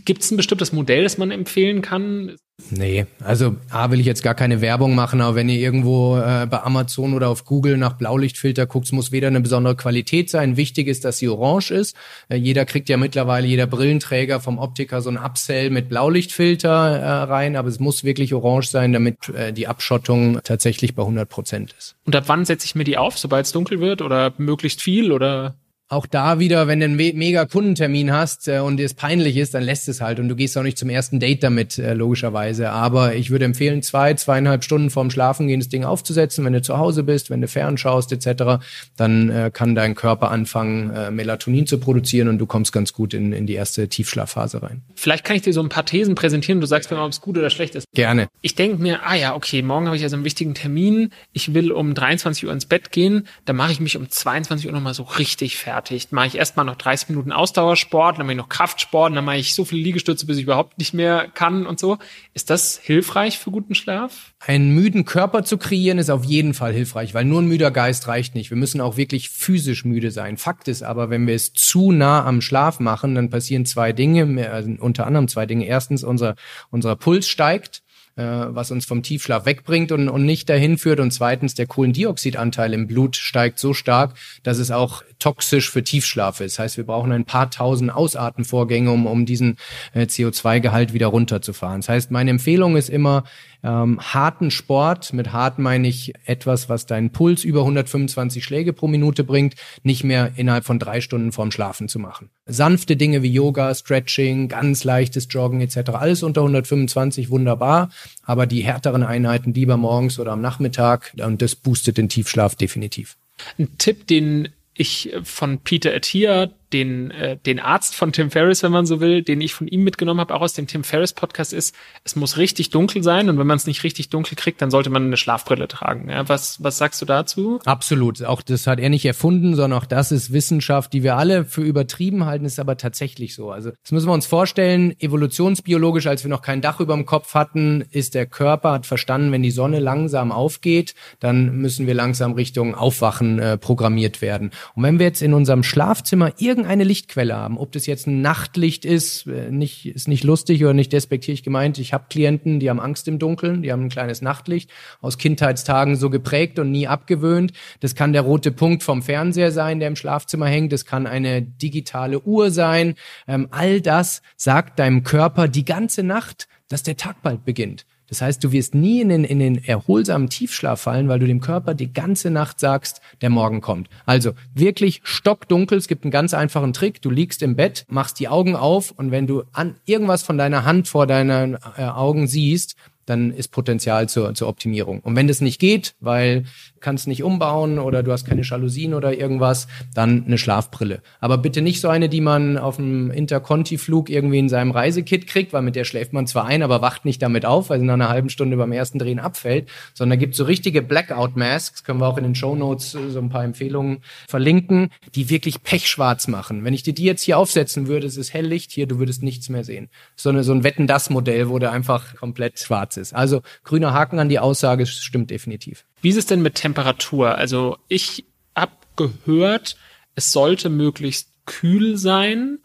Gibt es ein bestimmtes Modell, das man empfehlen kann? Nee, also A will ich jetzt gar keine Werbung machen, aber wenn ihr irgendwo äh, bei Amazon oder auf Google nach Blaulichtfilter guckt, muss weder eine besondere Qualität sein. Wichtig ist, dass sie orange ist. Äh, jeder kriegt ja mittlerweile, jeder Brillenträger vom Optiker so ein Upsell mit Blaulichtfilter äh, rein, aber es muss wirklich orange sein, damit äh, die Abschottung tatsächlich bei 100 Prozent ist. Und ab wann setze ich mir die auf, sobald es dunkel wird oder möglichst viel oder? Auch da wieder, wenn du einen mega Kundentermin hast äh, und es peinlich ist, dann lässt es halt und du gehst auch nicht zum ersten Date damit, äh, logischerweise. Aber ich würde empfehlen, zwei, zweieinhalb Stunden vorm Schlafengehen das Ding aufzusetzen, wenn du zu Hause bist, wenn du fernschaust etc., dann äh, kann dein Körper anfangen, Melatonin zu produzieren und du kommst ganz gut in, in die erste Tiefschlafphase rein. Vielleicht kann ich dir so ein paar Thesen präsentieren, du sagst mir mal, ob es gut oder schlecht ist. Gerne. Ich denke mir, ah ja, okay, morgen habe ich also einen wichtigen Termin, ich will um 23 Uhr ins Bett gehen, dann mache ich mich um 22 Uhr nochmal so richtig fertig fertig. Mache ich erstmal noch 30 Minuten Ausdauersport, dann mache ich noch Kraftsport, dann mache ich so viele Liegestütze, bis ich überhaupt nicht mehr kann und so. Ist das hilfreich für guten Schlaf? Einen müden Körper zu kreieren ist auf jeden Fall hilfreich, weil nur ein müder Geist reicht nicht. Wir müssen auch wirklich physisch müde sein. Fakt ist aber, wenn wir es zu nah am Schlaf machen, dann passieren zwei Dinge, also unter anderem zwei Dinge. Erstens, unser, unser Puls steigt äh, was uns vom Tiefschlaf wegbringt und, und nicht dahin führt. Und zweitens, der Kohlendioxidanteil im Blut steigt so stark, dass es auch toxisch für Tiefschlaf ist. Das heißt, wir brauchen ein paar tausend Ausatmenvorgänge, um, um diesen äh, CO2-Gehalt wieder runterzufahren. Das heißt, meine Empfehlung ist immer, ähm, harten Sport, mit hart meine ich etwas, was deinen Puls über 125 Schläge pro Minute bringt, nicht mehr innerhalb von drei Stunden vorm Schlafen zu machen. Sanfte Dinge wie Yoga, Stretching, ganz leichtes Joggen etc., alles unter 125 wunderbar, aber die härteren Einheiten lieber morgens oder am Nachmittag und das boostet den Tiefschlaf definitiv. Ein Tipp, den ich von Peter Attia, den, äh, den Arzt von Tim Ferriss, wenn man so will, den ich von ihm mitgenommen habe, auch aus dem Tim Ferriss Podcast ist, es muss richtig dunkel sein und wenn man es nicht richtig dunkel kriegt, dann sollte man eine Schlafbrille tragen. Ja, was, was sagst du dazu? Absolut. Auch das hat er nicht erfunden, sondern auch das ist Wissenschaft, die wir alle für übertrieben halten, ist aber tatsächlich so. Also das müssen wir uns vorstellen, evolutionsbiologisch, als wir noch kein Dach über dem Kopf hatten, ist der Körper, hat verstanden, wenn die Sonne langsam aufgeht, dann müssen wir langsam Richtung Aufwachen äh, programmiert werden. Und wenn wir jetzt in unserem Schlafzimmer irgendeine Lichtquelle haben, ob das jetzt ein Nachtlicht ist, äh, nicht, ist nicht lustig oder nicht despektierlich gemeint. Ich habe Klienten, die haben Angst im Dunkeln, die haben ein kleines Nachtlicht, aus Kindheitstagen so geprägt und nie abgewöhnt. Das kann der rote Punkt vom Fernseher sein, der im Schlafzimmer hängt. Das kann eine digitale Uhr sein. Ähm, all das sagt deinem Körper die ganze Nacht, dass der Tag bald beginnt. Das heißt, du wirst nie in den, in den erholsamen Tiefschlaf fallen, weil du dem Körper die ganze Nacht sagst, der Morgen kommt. Also wirklich stockdunkel. Es gibt einen ganz einfachen Trick. Du liegst im Bett, machst die Augen auf und wenn du an irgendwas von deiner Hand vor deinen äh, Augen siehst, dann ist Potenzial zur, zur Optimierung. Und wenn das nicht geht, weil kannst nicht umbauen oder du hast keine Jalousien oder irgendwas, dann eine Schlafbrille. Aber bitte nicht so eine, die man auf dem Interconti-Flug irgendwie in seinem Reisekit kriegt, weil mit der schläft man zwar ein, aber wacht nicht damit auf, weil sie nach einer halben Stunde beim ersten Drehen abfällt, sondern gibt so richtige Blackout-Masks, können wir auch in den Show Notes äh, so ein paar Empfehlungen verlinken, die wirklich pechschwarz machen. Wenn ich dir die jetzt hier aufsetzen würde, es ist helllicht, hier, du würdest nichts mehr sehen. So, eine, so ein Wetten-Das-Modell, wo der einfach komplett schwarz ist. Also grüner Haken an die Aussage stimmt definitiv. Wie ist es denn mit Temperatur? Also ich habe gehört, es sollte möglichst kühl sein.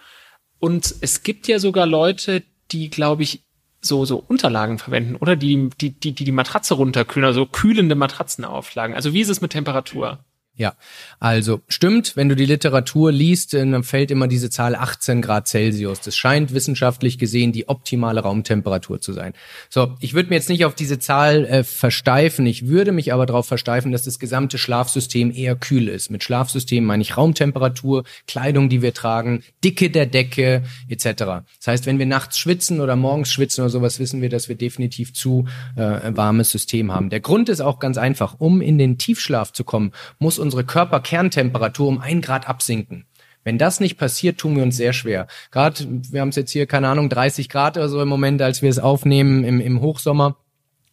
Und es gibt ja sogar Leute, die, glaube ich, so, so Unterlagen verwenden, oder? Die, die, die, die, die Matratze runterkühlen, also kühlende Matratzen aufschlagen. Also wie ist es mit Temperatur? Ja, also stimmt, wenn du die Literatur liest, äh, dann fällt immer diese Zahl 18 Grad Celsius. Das scheint wissenschaftlich gesehen die optimale Raumtemperatur zu sein. So, ich würde mir jetzt nicht auf diese Zahl äh, versteifen, ich würde mich aber darauf versteifen, dass das gesamte Schlafsystem eher kühl ist. Mit Schlafsystem meine ich Raumtemperatur, Kleidung, die wir tragen, Dicke der Decke etc. Das heißt, wenn wir nachts schwitzen oder morgens schwitzen oder sowas, wissen wir, dass wir definitiv zu äh, warmes System haben. Der Grund ist auch ganz einfach, um in den Tiefschlaf zu kommen, muss unsere Körperkerntemperatur um ein Grad absinken. Wenn das nicht passiert, tun wir uns sehr schwer. Gerade, wir haben es jetzt hier, keine Ahnung, 30 Grad oder so im Moment, als wir es aufnehmen im, im Hochsommer.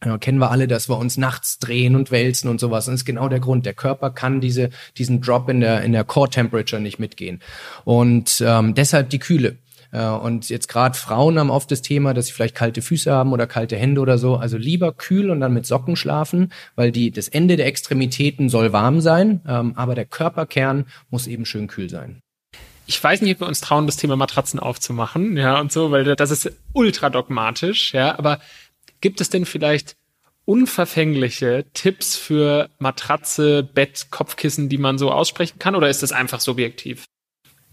Ja, kennen wir alle, dass wir uns nachts drehen und wälzen und sowas. Und das ist genau der Grund. Der Körper kann diese, diesen Drop in der, in der Core Temperature nicht mitgehen. Und ähm, deshalb die Kühle. Äh, und jetzt gerade Frauen haben oft das Thema, dass sie vielleicht kalte Füße haben oder kalte Hände oder so. Also lieber kühl und dann mit Socken schlafen, weil die, das Ende der Extremitäten soll warm sein, ähm, aber der Körperkern muss eben schön kühl sein. ich weiß nicht, ob wir uns trauen, das Thema Matratzen aufzumachen, ja, und so, weil das ist ultra dogmatisch, ja, aber gibt es denn vielleicht unverfängliche Tipps für Matratze, Bett, Kopfkissen, die man so aussprechen kann, oder ist das einfach subjektiv?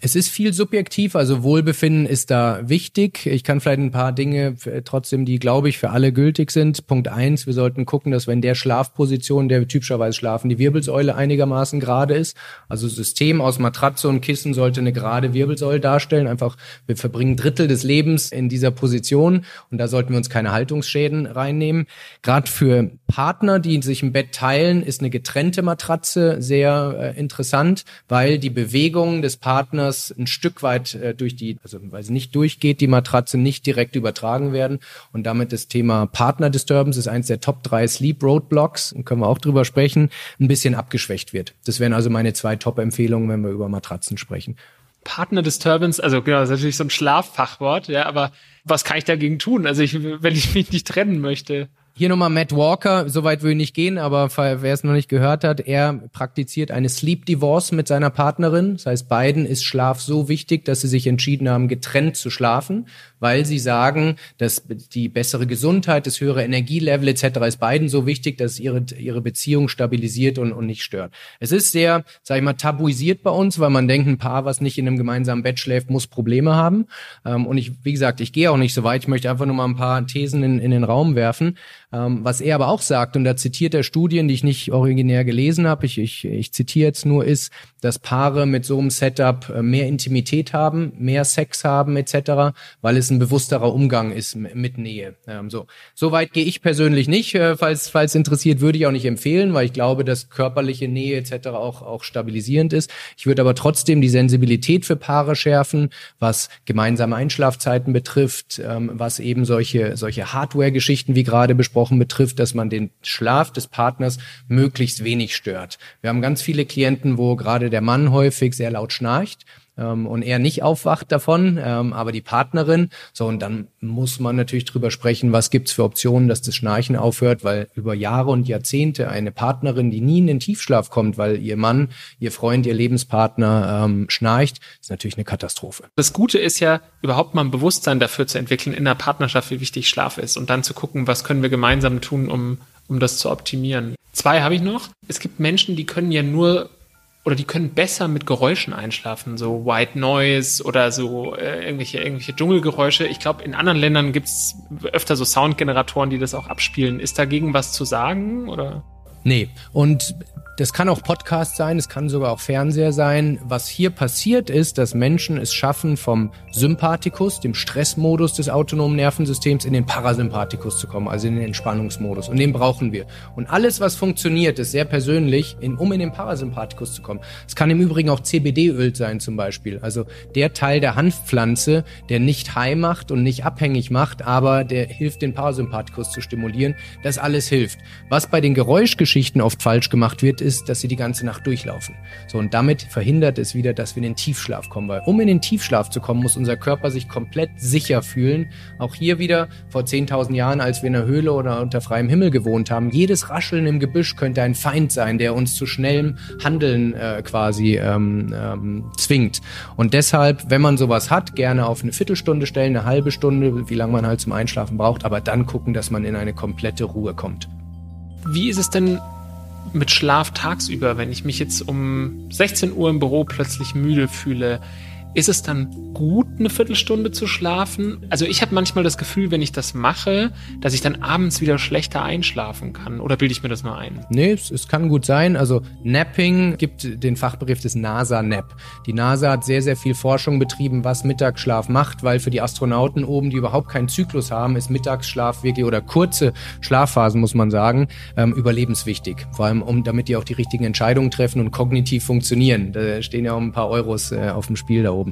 Es ist viel subjektiv, also Wohlbefinden ist da wichtig. Ich kann vielleicht ein paar Dinge trotzdem, die, glaube ich, für alle gültig sind. Punkt eins, wir sollten gucken, dass in der Schlafposition, der typischerweise schlafen, die Wirbelsäule einigermaßen gerade ist. Also System aus Matratze und Kissen sollte eine gerade Wirbelsäule darstellen. Einfach, wir verbringen Drittel des Lebens in dieser Position und da sollten wir uns keine Haltungsschäden reinnehmen. Gerade für Partner, die sich im Bett teilen, ist eine getrennte Matratze sehr äh, interessant, weil die Bewegung des Partners Partners ein Stück weit äh, durch die, also weil sie nicht durchgeht, die Matratze nicht direkt übertragen werden. Und damit das Thema Partner Disturbance ist eins der Top 3 Sleep Roadblocks, können wir auch drüber sprechen, ein bisschen abgeschwächt wird. Das wären also meine zwei Top-Empfehlungen, wenn wir über Matratzen sprechen. Partner Disturbance, also genau, das ist natürlich so ein Schlaffachwort, ja, aber was kann ich dagegen tun? Also ich, wenn ich mich nicht trennen möchte. Hier nochmal Matt Walker, soweit will ich nicht gehen, aber wer es noch nicht gehört hat, er praktiziert eine Sleep Divorce mit seiner Partnerin. Das heißt, beiden ist Schlaf so wichtig, dass sie sich entschieden haben, getrennt zu schlafen, weil sie sagen, dass die bessere Gesundheit, das höhere Energielevel etc. ist beiden so wichtig, dass ihre, ihre Beziehung stabilisiert und, und nicht stört. Es ist sehr, sag ich mal, tabuisiert bei uns, weil man denkt, ein Paar, was nicht in einem gemeinsamen Bett schläft, muss Probleme haben. Ähm, und ich, wie gesagt, ich gehe auch nicht so weit. Ich möchte einfach nur mal ein paar Thesen in, in den Raum werfen. Ähm, was er aber auch sagt, und da zitiert er Studien, die ich nicht originär gelesen habe, ich, ich, ich zitiere jetzt nur, ist, dass Paare mit so einem Setup äh, mehr Intimität haben, mehr Sex haben etc., weil es ein bewussterer Umgang ist mit Nähe. Ähm, so. so weit gehe ich persönlich nicht. Äh, falls, falls interessiert, würde ich auch nicht empfehlen, weil ich glaube, dass körperliche Nähe etc. auch, auch stabilisierend ist. Ich würde aber trotzdem die Sensibilität für Paare schärfen, was gemeinsame Einschlafzeiten betrifft, ähm, was eben solche, solche Hardware-Geschichten wie gerade besprochen Wochen betrifft, dass man den Schlaf des Partners möglichst wenig stört. Wir haben ganz viele Klienten, wo gerade der Mann häufig sehr laut schnarcht ähm, und er nicht aufwacht davon, ähm, aber die Partnerin. So, und dann muss man natürlich drüber sprechen, was gibt's für Optionen, dass das Schnarchen aufhört, weil über Jahre und Jahrzehnte eine Partnerin, die nie in den Tiefschlaf kommt, weil ihr Mann, ihr Freund, ihr Lebenspartner ähm, schnarcht, ist natürlich eine Katastrophe. Das Gute ist ja, überhaupt mal ein Bewusstsein dafür zu entwickeln in der Partnerschaft, wie wichtig Schlaf ist und dann zu gucken, was können wir gemeinsam tun, um um das zu optimieren. Zwei habe ich noch. Es gibt Menschen, die können ja nur oder die können besser mit Geräuschen einschlafen, so White Noise oder so äh, irgendwelche, irgendwelche Dschungelgeräusche. Ich glaube, in anderen Ländern gibt's öfter so Soundgeneratoren, die das auch abspielen. Ist dagegen was zu sagen oder? Nee. Und das kann auch Podcast sein, es kann sogar auch Fernseher sein. Was hier passiert ist, dass Menschen es schaffen, vom Sympathikus, dem Stressmodus des autonomen Nervensystems, in den Parasympathikus zu kommen, also in den Entspannungsmodus. Und den brauchen wir. Und alles, was funktioniert, ist sehr persönlich, um in den Parasympathikus zu kommen. Es kann im Übrigen auch CBD-Öl sein zum Beispiel. Also der Teil der Hanfpflanze, der nicht high macht und nicht abhängig macht, aber der hilft, den Parasympathikus zu stimulieren. Das alles hilft. Was bei den Geräuschgeschichten oft falsch gemacht wird, ist, dass sie die ganze Nacht durchlaufen. So, und damit verhindert es wieder, dass wir in den Tiefschlaf kommen. Weil um in den Tiefschlaf zu kommen, muss unser Körper sich komplett sicher fühlen. Auch hier wieder vor 10.000 Jahren, als wir in der Höhle oder unter freiem Himmel gewohnt haben. Jedes Rascheln im Gebüsch könnte ein Feind sein, der uns zu schnellem Handeln äh, quasi ähm, ähm, zwingt. Und deshalb, wenn man sowas hat, gerne auf eine Viertelstunde stellen, eine halbe Stunde, wie lange man halt zum Einschlafen braucht, aber dann gucken, dass man in eine komplette Ruhe kommt. Wie ist es denn mit Schlaf tagsüber, wenn ich mich jetzt um 16 Uhr im Büro plötzlich müde fühle, ist es dann gut, eine Viertelstunde zu schlafen? Also ich habe manchmal das Gefühl, wenn ich das mache, dass ich dann abends wieder schlechter einschlafen kann. Oder bilde ich mir das nur ein? Nee, es, es kann gut sein. Also Napping gibt den Fachbegriff des NASA-Nap. Die NASA hat sehr, sehr viel Forschung betrieben, was Mittagsschlaf macht, weil für die Astronauten oben, die überhaupt keinen Zyklus haben, ist Mittagsschlaf wirklich oder kurze Schlafphasen, muss man sagen, ähm, überlebenswichtig. Vor allem, um damit die auch die richtigen Entscheidungen treffen und kognitiv funktionieren. Da stehen ja auch ein paar Euros äh, auf dem Spiel da oben.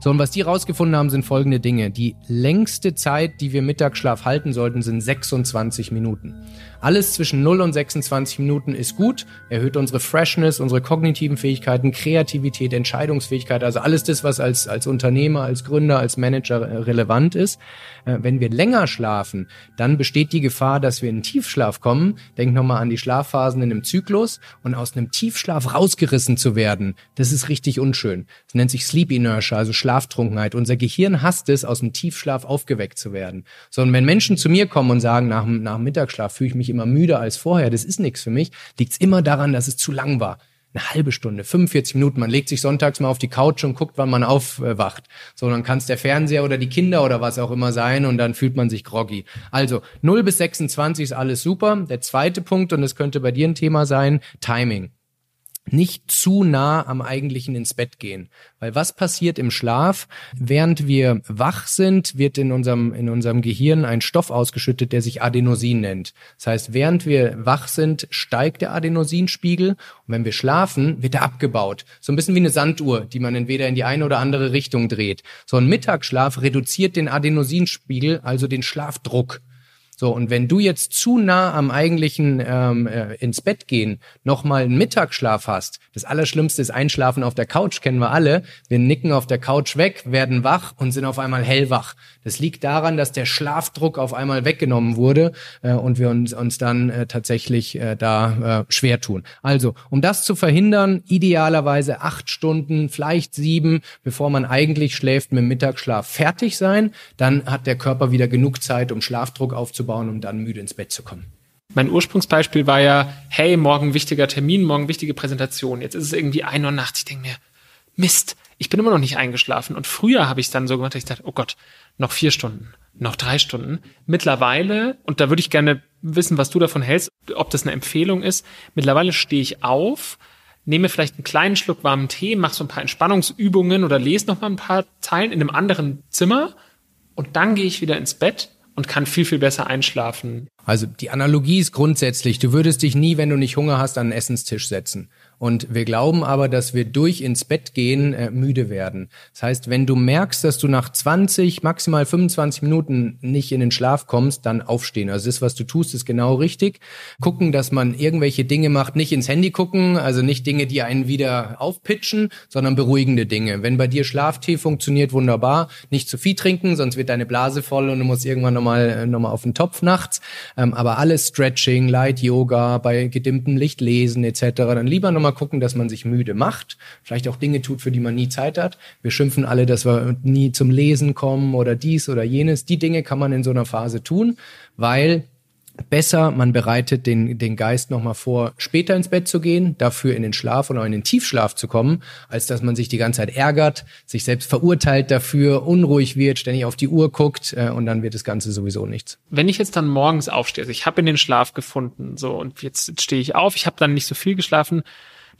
So, und was die rausgefunden haben, sind folgende Dinge. Die längste Zeit, die wir Mittagsschlaf halten sollten, sind 26 Minuten. Alles zwischen 0 und 26 Minuten ist gut, erhöht unsere Freshness, unsere kognitiven Fähigkeiten, Kreativität, Entscheidungsfähigkeit, also alles das, was als, als Unternehmer, als Gründer, als Manager relevant ist. Äh, wenn wir länger schlafen, dann besteht die Gefahr, dass wir in Tiefschlaf kommen. Denk nochmal an die Schlafphasen in einem Zyklus und aus einem Tiefschlaf rausgerissen zu werden. Das ist richtig unschön. Das nennt sich Sleep Inertia, also Schlaftrunkenheit. Unser Gehirn hasst es, aus dem Tiefschlaf aufgeweckt zu werden. So, und wenn Menschen zu mir kommen und sagen, nach, nach dem Mittagsschlaf fühle ich mich immer müder als vorher, das ist nichts für mich, liegt es immer daran, dass es zu lang war eine halbe Stunde, 45 Minuten. Man legt sich sonntags mal auf die Couch und guckt, wann man aufwacht. So, dann kann es der Fernseher oder die Kinder oder was auch immer sein und dann fühlt man sich groggy. Also 0 bis 26 ist alles super. Der zweite Punkt, und das könnte bei dir ein Thema sein, Timing nicht zu nah am eigentlichen ins Bett gehen. Weil was passiert im Schlaf? Während wir wach sind, wird in unserem, in unserem Gehirn ein Stoff ausgeschüttet, der sich Adenosin nennt. Das heißt, während wir wach sind, steigt der Adenosinspiegel und wenn wir schlafen, wird er abgebaut. So ein bisschen wie eine Sanduhr, die man entweder in die eine oder andere Richtung dreht. So ein Mittagsschlaf reduziert den Adenosinspiegel, also den Schlafdruck. So, und wenn du jetzt zu nah am eigentlichen ähm, äh, ins Bett gehen nochmal einen Mittagsschlaf hast, das Allerschlimmste ist Einschlafen auf der Couch, kennen wir alle. Wir nicken auf der Couch weg, werden wach und sind auf einmal hellwach. Das liegt daran, dass der Schlafdruck auf einmal weggenommen wurde äh, und wir uns, uns dann äh, tatsächlich äh, da äh, schwer tun. Also, um das zu verhindern, idealerweise acht Stunden, vielleicht sieben, bevor man eigentlich schläft, mit dem Mittagsschlaf fertig sein. Dann hat der Körper wieder genug Zeit, um Schlafdruck aufzubauen um dann müde ins Bett zu kommen. Mein Ursprungsbeispiel war ja, hey, morgen wichtiger Termin, morgen wichtige Präsentation. Jetzt ist es irgendwie ein Uhr nachts. Ich denke mir, Mist, ich bin immer noch nicht eingeschlafen. Und früher habe ich es dann so gemacht, dass ich dachte, oh Gott, noch vier Stunden, noch drei Stunden. Mittlerweile, und da würde ich gerne wissen, was du davon hältst, ob das eine Empfehlung ist. Mittlerweile stehe ich auf, nehme vielleicht einen kleinen Schluck warmen Tee, mache so ein paar Entspannungsübungen oder lese noch mal ein paar Zeilen in einem anderen Zimmer und dann gehe ich wieder ins Bett und kann viel, viel besser einschlafen. Also die Analogie ist grundsätzlich, du würdest dich nie, wenn du nicht Hunger hast, an den Essenstisch setzen. Und wir glauben aber, dass wir durch ins Bett gehen äh, müde werden. Das heißt, wenn du merkst, dass du nach 20, maximal 25 Minuten nicht in den Schlaf kommst, dann aufstehen. Also das, was du tust, ist genau richtig. Gucken, dass man irgendwelche Dinge macht, nicht ins Handy gucken, also nicht Dinge, die einen wieder aufpitchen, sondern beruhigende Dinge. Wenn bei dir Schlaftee funktioniert, wunderbar. Nicht zu viel trinken, sonst wird deine Blase voll und du musst irgendwann nochmal äh, noch mal auf den Topf nachts. Ähm, aber alles Stretching, Light Yoga, bei gedimmtem Licht lesen etc. Dann lieber nochmal gucken, dass man sich müde macht, vielleicht auch Dinge tut, für die man nie Zeit hat. Wir schimpfen alle, dass wir nie zum Lesen kommen oder dies oder jenes. Die Dinge kann man in so einer Phase tun, weil besser, man bereitet den, den Geist nochmal vor, später ins Bett zu gehen, dafür in den Schlaf oder in den Tiefschlaf zu kommen, als dass man sich die ganze Zeit ärgert, sich selbst verurteilt dafür, unruhig wird, ständig auf die Uhr guckt äh, und dann wird das Ganze sowieso nichts. Wenn ich jetzt dann morgens aufstehe, also ich habe in den Schlaf gefunden, so und jetzt, jetzt stehe ich auf, ich habe dann nicht so viel geschlafen,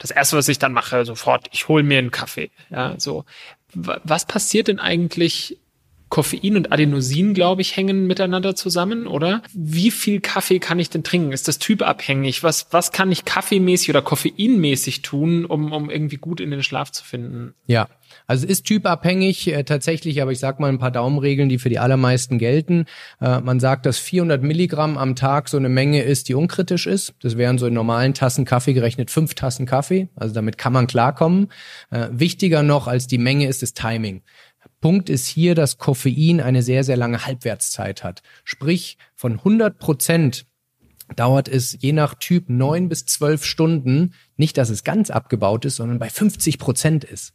das erste, was ich dann mache, sofort, ich hole mir einen Kaffee. Ja, so. Was passiert denn eigentlich Koffein und Adenosin, glaube ich, hängen miteinander zusammen, oder? Wie viel Kaffee kann ich denn trinken? Ist das typabhängig? Was, was kann ich kaffeemäßig oder koffeinmäßig tun, um, um irgendwie gut in den Schlaf zu finden? Ja, also es ist typabhängig äh, tatsächlich, aber ich sag mal ein paar Daumenregeln, die für die allermeisten gelten. Äh, man sagt, dass 400 Milligramm am Tag so eine Menge ist, die unkritisch ist. Das wären so in normalen Tassen Kaffee gerechnet fünf Tassen Kaffee. Also damit kann man klarkommen. Äh, wichtiger noch als die Menge ist das Timing. Punkt ist hier, dass Koffein eine sehr, sehr lange Halbwertszeit hat. Sprich, von 100 Prozent dauert es je nach Typ neun bis zwölf Stunden, nicht, dass es ganz abgebaut ist, sondern bei 50 Prozent ist.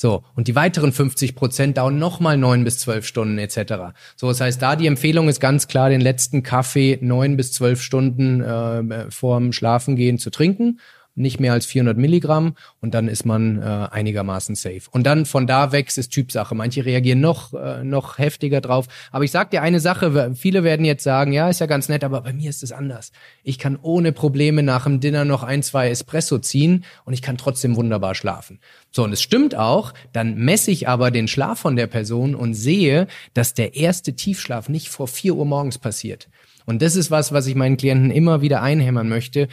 So, und die weiteren 50 Prozent dauern nochmal neun bis zwölf Stunden etc. So, das heißt, da die Empfehlung ist ganz klar, den letzten Kaffee neun bis zwölf Stunden äh, vorm Schlafengehen zu trinken nicht mehr als 400 Milligramm und dann ist man äh, einigermaßen safe. Und dann von da weg ist Typsache. Manche reagieren noch, äh, noch heftiger drauf. Aber ich sag dir eine Sache, viele werden jetzt sagen, ja, ist ja ganz nett, aber bei mir ist es anders. Ich kann ohne Probleme nach dem Dinner noch ein, zwei Espresso ziehen und ich kann trotzdem wunderbar schlafen. So, und es stimmt auch, dann messe ich aber den Schlaf von der Person und sehe, dass der erste Tiefschlaf nicht vor vier Uhr morgens passiert. Und das ist was, was ich meinen Klienten immer wieder einhämmern möchte.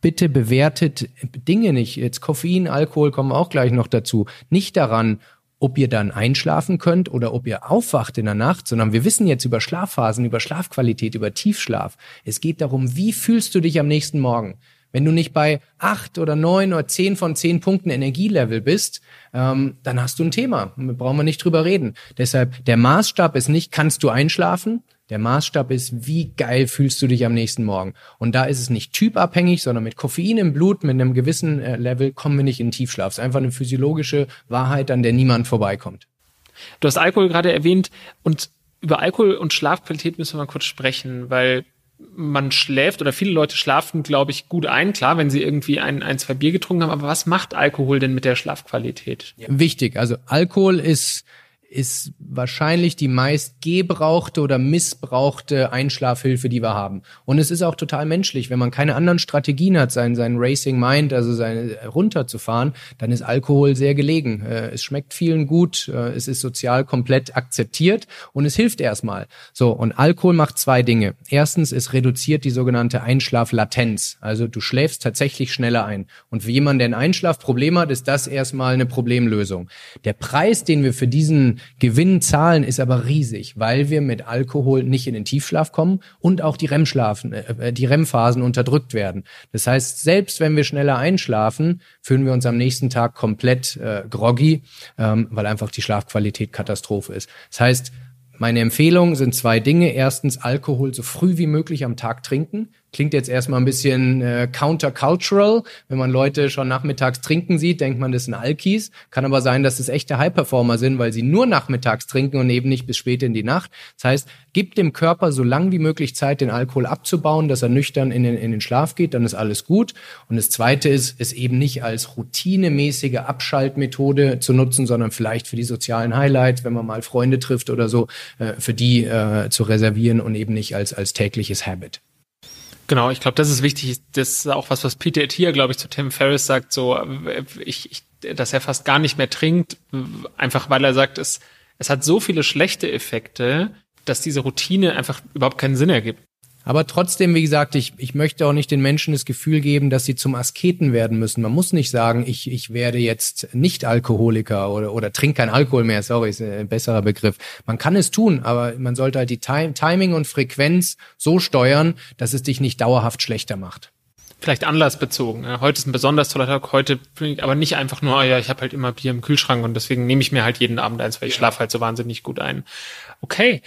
Bitte bewertet Dinge nicht. Jetzt Koffein, Alkohol kommen auch gleich noch dazu. Nicht daran, ob ihr dann einschlafen könnt oder ob ihr aufwacht in der Nacht, sondern wir wissen jetzt über Schlafphasen, über Schlafqualität, über Tiefschlaf. Es geht darum, wie fühlst du dich am nächsten Morgen? Wenn du nicht bei acht oder neun oder zehn von zehn Punkten Energielevel bist, ähm, dann hast du ein Thema. Brauchen wir nicht drüber reden. Deshalb, der Maßstab ist nicht, kannst du einschlafen? Der Maßstab ist, wie geil fühlst du dich am nächsten Morgen? Und da ist es nicht typabhängig, sondern mit Koffein im Blut, mit einem gewissen äh, Level kommen wir nicht in Tiefschlaf. Es ist einfach eine physiologische Wahrheit, an der niemand vorbeikommt. Du hast Alkohol gerade erwähnt und über Alkohol und Schlafqualität müssen wir mal kurz sprechen, weil man schläft oder viele Leute schlafen, glaube ich, gut ein, klar, wenn sie irgendwie ein, ein, zwei Bier getrunken haben. Aber was macht Alkohol denn mit der Schlafqualität? Wichtig. Also Alkohol ist ist wahrscheinlich die meist gebrauchte oder missbrauchte Einschlafhilfe, die wir haben. Und es ist auch total menschlich, wenn man keine anderen Strategien hat, sein, sein Racing Mind, also sein runterzufahren, dann ist Alkohol sehr gelegen. Äh, es schmeckt vielen gut, äh, es ist sozial komplett akzeptiert und es hilft erstmal. So, und Alkohol macht zwei Dinge. Erstens, es reduziert die sogenannte Einschlaflatenz. Also du schläfst tatsächlich schneller ein. Und für jemanden, der ein Einschlafproblem hat, ist das erstmal eine Problemlösung. Der Preis, den wir für diesen Gewinn zahlen, ist aber riesig, weil wir mit Alkohol nicht in den Tiefschlaf kommen und auch die REM-Schlafen, äh, die REM-Phasen unterdrückt werden. Das heißt, selbst wenn wir schneller einschlafen, fühlen wir uns am nächsten Tag komplett äh, groggy, ähm, weil einfach die Schlafqualität Katastrophe ist. Das heißt, meine Empfehlung sind zwei Dinge. Erstens, Alkohol so früh wie möglich am Tag trinken. Klingt jetzt erstmal ein bisschen äh, countercultural. Wenn man Leute schon nachmittags trinken sieht, denkt man, das sind Alkis. Kann aber sein, dass es echte High-Performer sind, weil sie nur nachmittags trinken und eben nicht bis spät in die Nacht. Das heißt, gibt dem Körper so lang wie möglich Zeit, den Alkohol abzubauen, dass er nüchtern in den, in den Schlaf geht, dann ist alles gut. Und das Zweite ist, es eben nicht als routinemäßige Abschaltmethode zu nutzen, sondern vielleicht für die sozialen Highlights, wenn man mal Freunde trifft oder so, äh, für die äh, zu reservieren und eben nicht als, als tägliches Habit. Genau, ich glaube, das ist wichtig. Das ist auch was, was Peter Ettier, glaube ich, zu Tim Ferriss sagt, so, ich, ich, dass er fast gar nicht mehr trinkt, einfach weil er sagt, es, es hat so viele schlechte Effekte, dass diese Routine einfach überhaupt keinen Sinn ergibt. Aber trotzdem, wie gesagt, ich, ich möchte auch nicht den Menschen das Gefühl geben, dass sie zum Asketen werden müssen. Man muss nicht sagen, ich, ich werde jetzt nicht Alkoholiker oder, oder trinke kein Alkohol mehr. Sorry, ist ein besserer Begriff. Man kann es tun, aber man sollte halt die Time, Timing und Frequenz so steuern, dass es dich nicht dauerhaft schlechter macht vielleicht anlassbezogen. Heute ist ein besonders toller Tag, heute aber nicht einfach nur, oh ja, ich habe halt immer Bier im Kühlschrank und deswegen nehme ich mir halt jeden Abend eins, weil ich schlafe halt so wahnsinnig gut ein. Okay,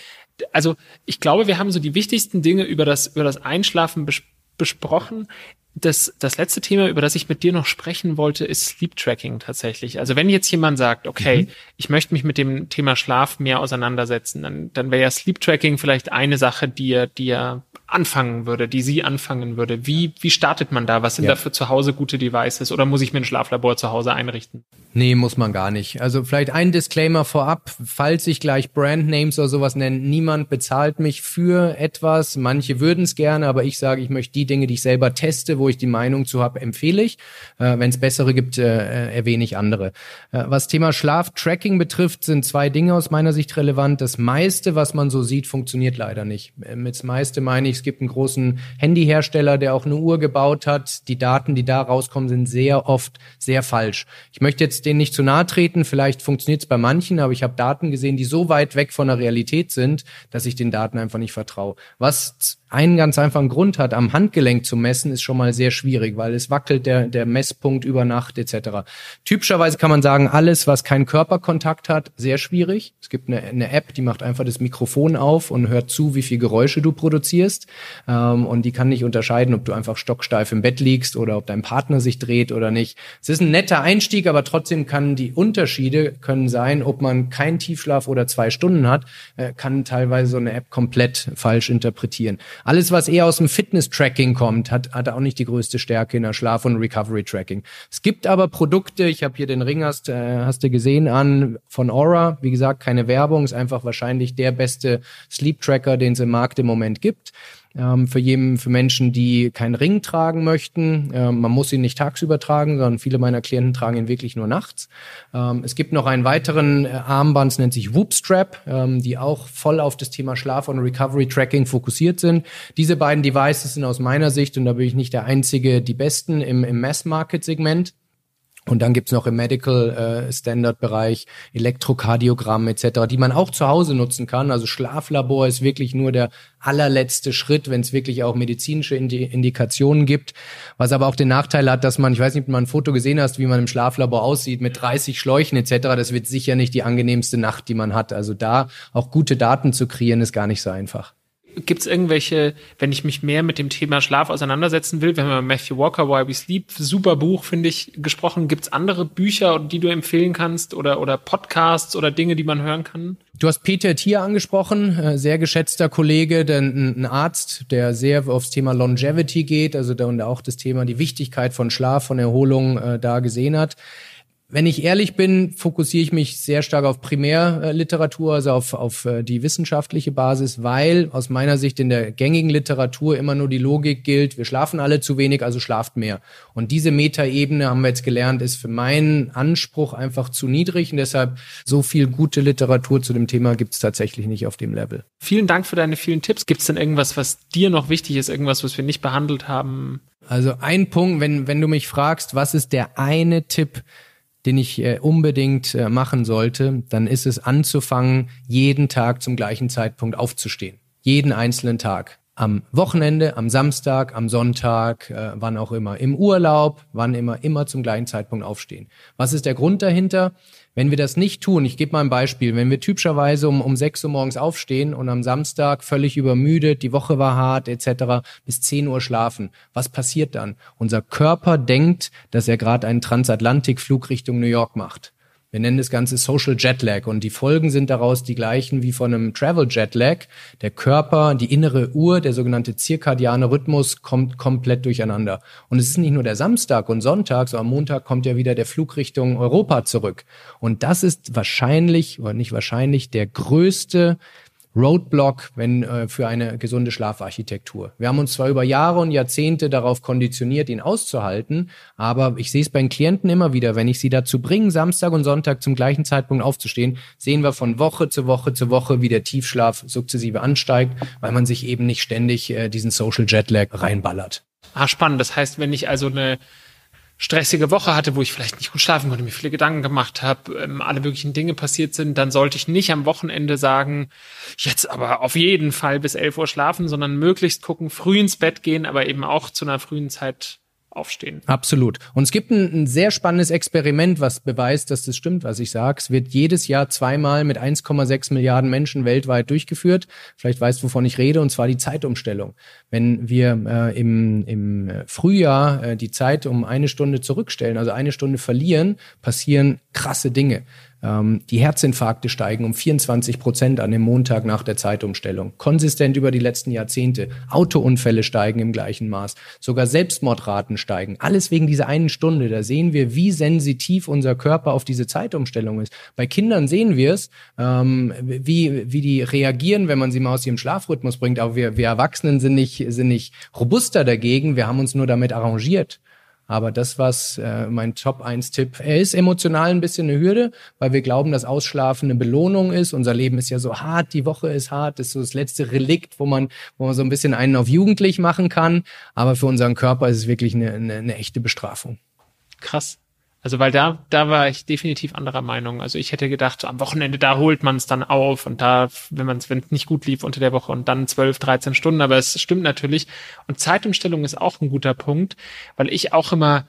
also ich glaube, wir haben so die wichtigsten Dinge über das, über das Einschlafen bes besprochen. Das, das letzte Thema, über das ich mit dir noch sprechen wollte, ist Sleep Tracking tatsächlich. Also wenn jetzt jemand sagt, okay, mhm. ich möchte mich mit dem Thema Schlaf mehr auseinandersetzen, dann, dann wäre ja Sleep Tracking vielleicht eine Sache, die er, die er anfangen würde, die sie anfangen würde. Wie, wie startet man da? Was sind ja. da für zu Hause gute Devices? Oder muss ich mir ein Schlaflabor zu Hause einrichten? Nee, muss man gar nicht. Also vielleicht ein Disclaimer vorab, falls ich gleich Brandnames oder sowas nenne, niemand bezahlt mich für etwas. Manche würden es gerne, aber ich sage, ich möchte die Dinge, die ich selber teste, wo ich die Meinung zu habe, empfehle ich. Äh, Wenn es bessere gibt, äh, äh, erwähne ich andere. Äh, was Thema Schlaftracking betrifft, sind zwei Dinge aus meiner Sicht relevant. Das meiste, was man so sieht, funktioniert leider nicht. Äh, mit das meiste meine ich, es gibt einen großen Handyhersteller, der auch eine Uhr gebaut hat. Die Daten, die da rauskommen, sind sehr oft sehr falsch. Ich möchte jetzt denen nicht zu nahe treten, vielleicht funktioniert es bei manchen, aber ich habe Daten gesehen, die so weit weg von der Realität sind, dass ich den Daten einfach nicht vertraue. Was einen ganz einfachen Grund hat, am Handgelenk zu messen, ist schon mal sehr schwierig, weil es wackelt der, der Messpunkt über Nacht etc. Typischerweise kann man sagen, alles, was keinen Körperkontakt hat, sehr schwierig. Es gibt eine, eine App, die macht einfach das Mikrofon auf und hört zu, wie viel Geräusche du produzierst. Ähm, und die kann nicht unterscheiden, ob du einfach stocksteif im Bett liegst oder ob dein Partner sich dreht oder nicht. Es ist ein netter Einstieg, aber trotzdem kann die Unterschiede können sein, ob man keinen Tiefschlaf oder zwei Stunden hat, äh, kann teilweise so eine App komplett falsch interpretieren. Alles, was eher aus dem Fitness-Tracking kommt, hat, hat auch nicht die größte Stärke in der Schlaf- und Recovery-Tracking. Es gibt aber Produkte, ich habe hier den Ring, hast, äh, hast du gesehen, an von Aura. Wie gesagt, keine Werbung, ist einfach wahrscheinlich der beste Sleep-Tracker, den es im Markt im Moment gibt ähm, für jeden, für Menschen, die keinen Ring tragen möchten. Ähm, man muss ihn nicht tagsüber tragen, sondern viele meiner Klienten tragen ihn wirklich nur nachts. Ähm, es gibt noch einen weiteren äh, Armband, es nennt sich Whoopstrap, ähm, die auch voll auf das Thema Schlaf und Recovery Tracking fokussiert sind. Diese beiden Devices sind aus meiner Sicht, und da bin ich nicht der Einzige, die besten im, im Mass-Market-Segment. Und dann gibt's noch im Medical äh, Standard Bereich Elektrokardiogramm etc., die man auch zu Hause nutzen kann. Also Schlaflabor ist wirklich nur der allerletzte Schritt, wenn es wirklich auch medizinische Indi Indikationen gibt. Was aber auch den Nachteil hat, dass man, ich weiß nicht, ob mal ein Foto gesehen hast, wie man im Schlaflabor aussieht mit 30 Schläuchen etc. Das wird sicher nicht die angenehmste Nacht, die man hat. Also da auch gute Daten zu kreieren, ist gar nicht so einfach. Gibt es irgendwelche, wenn ich mich mehr mit dem Thema Schlaf auseinandersetzen will, wir Matthew Walker, Why We Sleep, super Buch, finde ich, gesprochen, gibt es andere Bücher, die du empfehlen kannst oder, oder Podcasts oder Dinge, die man hören kann? Du hast Peter Thier angesprochen, äh, sehr geschätzter Kollege, der, ein Arzt, der sehr aufs Thema Longevity geht, also da und auch das Thema die Wichtigkeit von Schlaf, von Erholung äh, da gesehen hat. Wenn ich ehrlich bin, fokussiere ich mich sehr stark auf Primärliteratur, also auf, auf äh, die wissenschaftliche Basis, weil aus meiner Sicht in der gängigen Literatur immer nur die Logik gilt, wir schlafen alle zu wenig, also schlaft mehr. Und diese Metaebene, haben wir jetzt gelernt, ist für meinen Anspruch einfach zu niedrig und deshalb so viel gute Literatur zu dem Thema gibt es tatsächlich nicht auf dem Level. Vielen Dank für deine vielen Tipps. Gibt es denn irgendwas, was dir noch wichtig ist, irgendwas, was wir nicht behandelt haben? Also ein Punkt, wenn, wenn du mich fragst, was ist der eine Tipp, den ich äh, unbedingt äh, machen sollte, dann ist es anzufangen, jeden Tag zum gleichen Zeitpunkt aufzustehen. Jeden einzelnen Tag. Am Wochenende, am Samstag, am Sonntag, äh, wann auch immer. Im Urlaub, wann immer, immer zum gleichen Zeitpunkt aufstehen. Was ist der Grund dahinter? Wenn wir das nicht tun, ich gebe mal ein Beispiel, wenn wir typischerweise um, um 6 Uhr morgens aufstehen und am Samstag völlig übermüdet, die Woche war hart etc., bis 10 Uhr schlafen, was passiert dann? Unser Körper denkt, dass er gerade einen Transatlantikflug Richtung New York macht. Wir nennen das Ganze Social Jetlag und die Folgen sind daraus die gleichen wie von einem Travel Jetlag. Der Körper, die innere Uhr, der sogenannte zirkadiane Rhythmus kommt komplett durcheinander. Und es ist nicht nur der Samstag und Sonntag, sondern am Montag kommt ja wieder der Flug Richtung Europa zurück. Und das ist wahrscheinlich, oder nicht wahrscheinlich, der größte Roadblock wenn, äh, für eine gesunde Schlafarchitektur. Wir haben uns zwar über Jahre und Jahrzehnte darauf konditioniert, ihn auszuhalten, aber ich sehe es bei den Klienten immer wieder, wenn ich sie dazu bringe, Samstag und Sonntag zum gleichen Zeitpunkt aufzustehen, sehen wir von Woche zu Woche zu Woche, wie der Tiefschlaf sukzessive ansteigt, weil man sich eben nicht ständig äh, diesen Social Jetlag reinballert. Ah, spannend. Das heißt, wenn ich also eine stressige Woche hatte, wo ich vielleicht nicht gut schlafen konnte, mir viele Gedanken gemacht habe, ähm, alle möglichen Dinge passiert sind, dann sollte ich nicht am Wochenende sagen, jetzt aber auf jeden Fall bis 11 Uhr schlafen, sondern möglichst gucken, früh ins Bett gehen, aber eben auch zu einer frühen Zeit aufstehen. Absolut. Und es gibt ein, ein, sehr spannendes Experiment, was beweist, dass das stimmt, was ich sage. Es wird jedes Jahr zweimal mit 1,6 Milliarden Menschen weltweit durchgeführt. Vielleicht weißt wovon ich rede, und zwar die Zeitumstellung. Wenn wir äh, im, im Frühjahr äh, die Zeit um eine Stunde zurückstellen, also eine Stunde verlieren, passieren krasse Dinge. Ähm, die Herzinfarkte steigen um 24 Prozent an dem Montag nach der Zeitumstellung. Konsistent über die letzten Jahrzehnte. Autounfälle steigen im gleichen Maß. Sogar Selbstmordraten steigen. Alles wegen dieser einen Stunde. Da sehen wir, wie sensitiv unser Körper auf diese Zeitumstellung ist. Bei Kindern sehen wir es, ähm, wie, wie die reagieren, wenn man sie mal aus ihrem Schlafrhythmus bringt. Aber wir, wir Erwachsenen sind nicht, sind nicht robuster dagegen. Wir haben uns nur damit arrangiert. Aber das, was äh, mein Top-1-Tipp, er ist emotional ein bisschen eine Hürde, weil wir glauben, dass Ausschlafen eine Belohnung ist. Unser Leben ist ja so hart, die Woche ist hart, das ist so das letzte Relikt, wo man, wo man so ein bisschen einen auf jugendlich machen kann. Aber für unseren Körper ist es wirklich eine, eine, eine echte Bestrafung. Krass. Also weil da, da war ich definitiv anderer Meinung. Also ich hätte gedacht, am Wochenende, da holt man es dann auf und da, wenn man es, wenn nicht gut lief unter der Woche und dann 12, 13 Stunden, aber es stimmt natürlich. Und Zeitumstellung ist auch ein guter Punkt, weil ich auch immer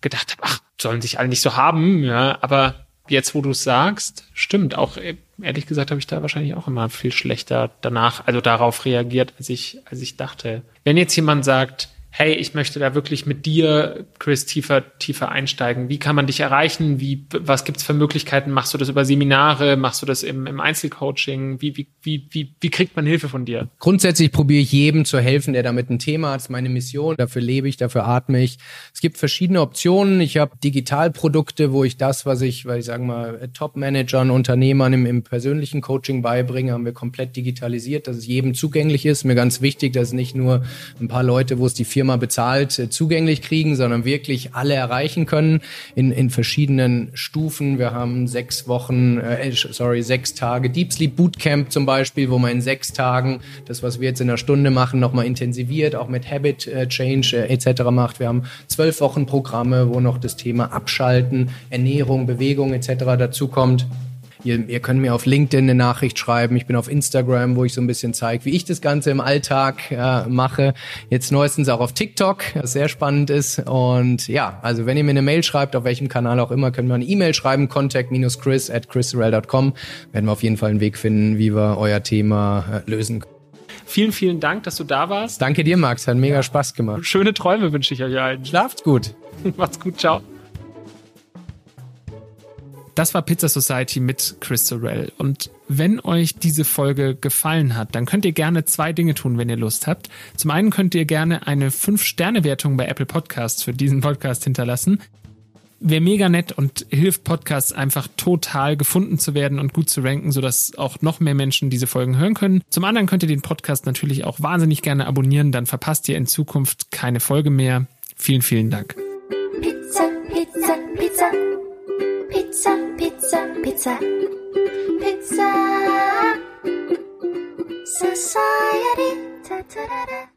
gedacht habe, ach, sollen sich alle nicht so haben, ja, aber jetzt, wo du es sagst, stimmt. Auch ehrlich gesagt habe ich da wahrscheinlich auch immer viel schlechter danach, also darauf reagiert, als ich, als ich dachte. Wenn jetzt jemand sagt, hey, ich möchte da wirklich mit dir, Chris, tiefer, tiefer einsteigen. Wie kann man dich erreichen? Wie, was gibt's für Möglichkeiten? Machst du das über Seminare? Machst du das im, im Einzelcoaching? Wie, wie, wie, wie, wie kriegt man Hilfe von dir? Grundsätzlich probiere ich jedem zu helfen, der damit ein Thema hat. Das ist meine Mission. Dafür lebe ich, dafür atme ich. Es gibt verschiedene Optionen. Ich habe Digitalprodukte, wo ich das, was ich, weil ich sagen mal, Top-Managern, Unternehmern im, im persönlichen Coaching beibringe, haben wir komplett digitalisiert, dass es jedem zugänglich ist. Mir ganz wichtig, dass es nicht nur ein paar Leute, wo es die Firma Firma bezahlt äh, zugänglich kriegen, sondern wirklich alle erreichen können in, in verschiedenen Stufen. Wir haben sechs Wochen, äh, sorry, sechs Tage Deep Sleep Bootcamp zum Beispiel, wo man in sechs Tagen das, was wir jetzt in einer Stunde machen, nochmal intensiviert, auch mit Habit äh, Change äh, etc. macht. Wir haben zwölf Wochen Programme, wo noch das Thema Abschalten, Ernährung, Bewegung etc. dazukommt. Ihr, ihr könnt mir auf LinkedIn eine Nachricht schreiben. Ich bin auf Instagram, wo ich so ein bisschen zeige, wie ich das Ganze im Alltag äh, mache. Jetzt neuestens auch auf TikTok, was sehr spannend ist. Und ja, also wenn ihr mir eine Mail schreibt, auf welchem Kanal auch immer, könnt ihr eine E-Mail schreiben, contact-chris at chrisrel.com. Werden wir auf jeden Fall einen Weg finden, wie wir euer Thema äh, lösen können. Vielen, vielen Dank, dass du da warst. Danke dir, Max. Hat mega Spaß gemacht. Schöne Träume wünsche ich euch allen. Schlaft gut. Macht's gut. Ciao. Das war Pizza Society mit Chris Sorrell. Und wenn euch diese Folge gefallen hat, dann könnt ihr gerne zwei Dinge tun, wenn ihr Lust habt. Zum einen könnt ihr gerne eine 5-Sterne-Wertung bei Apple Podcasts für diesen Podcast hinterlassen. Wäre mega nett und hilft Podcasts einfach total gefunden zu werden und gut zu ranken, sodass auch noch mehr Menschen diese Folgen hören können. Zum anderen könnt ihr den Podcast natürlich auch wahnsinnig gerne abonnieren, dann verpasst ihr in Zukunft keine Folge mehr. Vielen, vielen Dank. Pizza, Pizza, Pizza. Pizza, Pizza, Pizza. Pizza. Society. Ta-ta-da-da.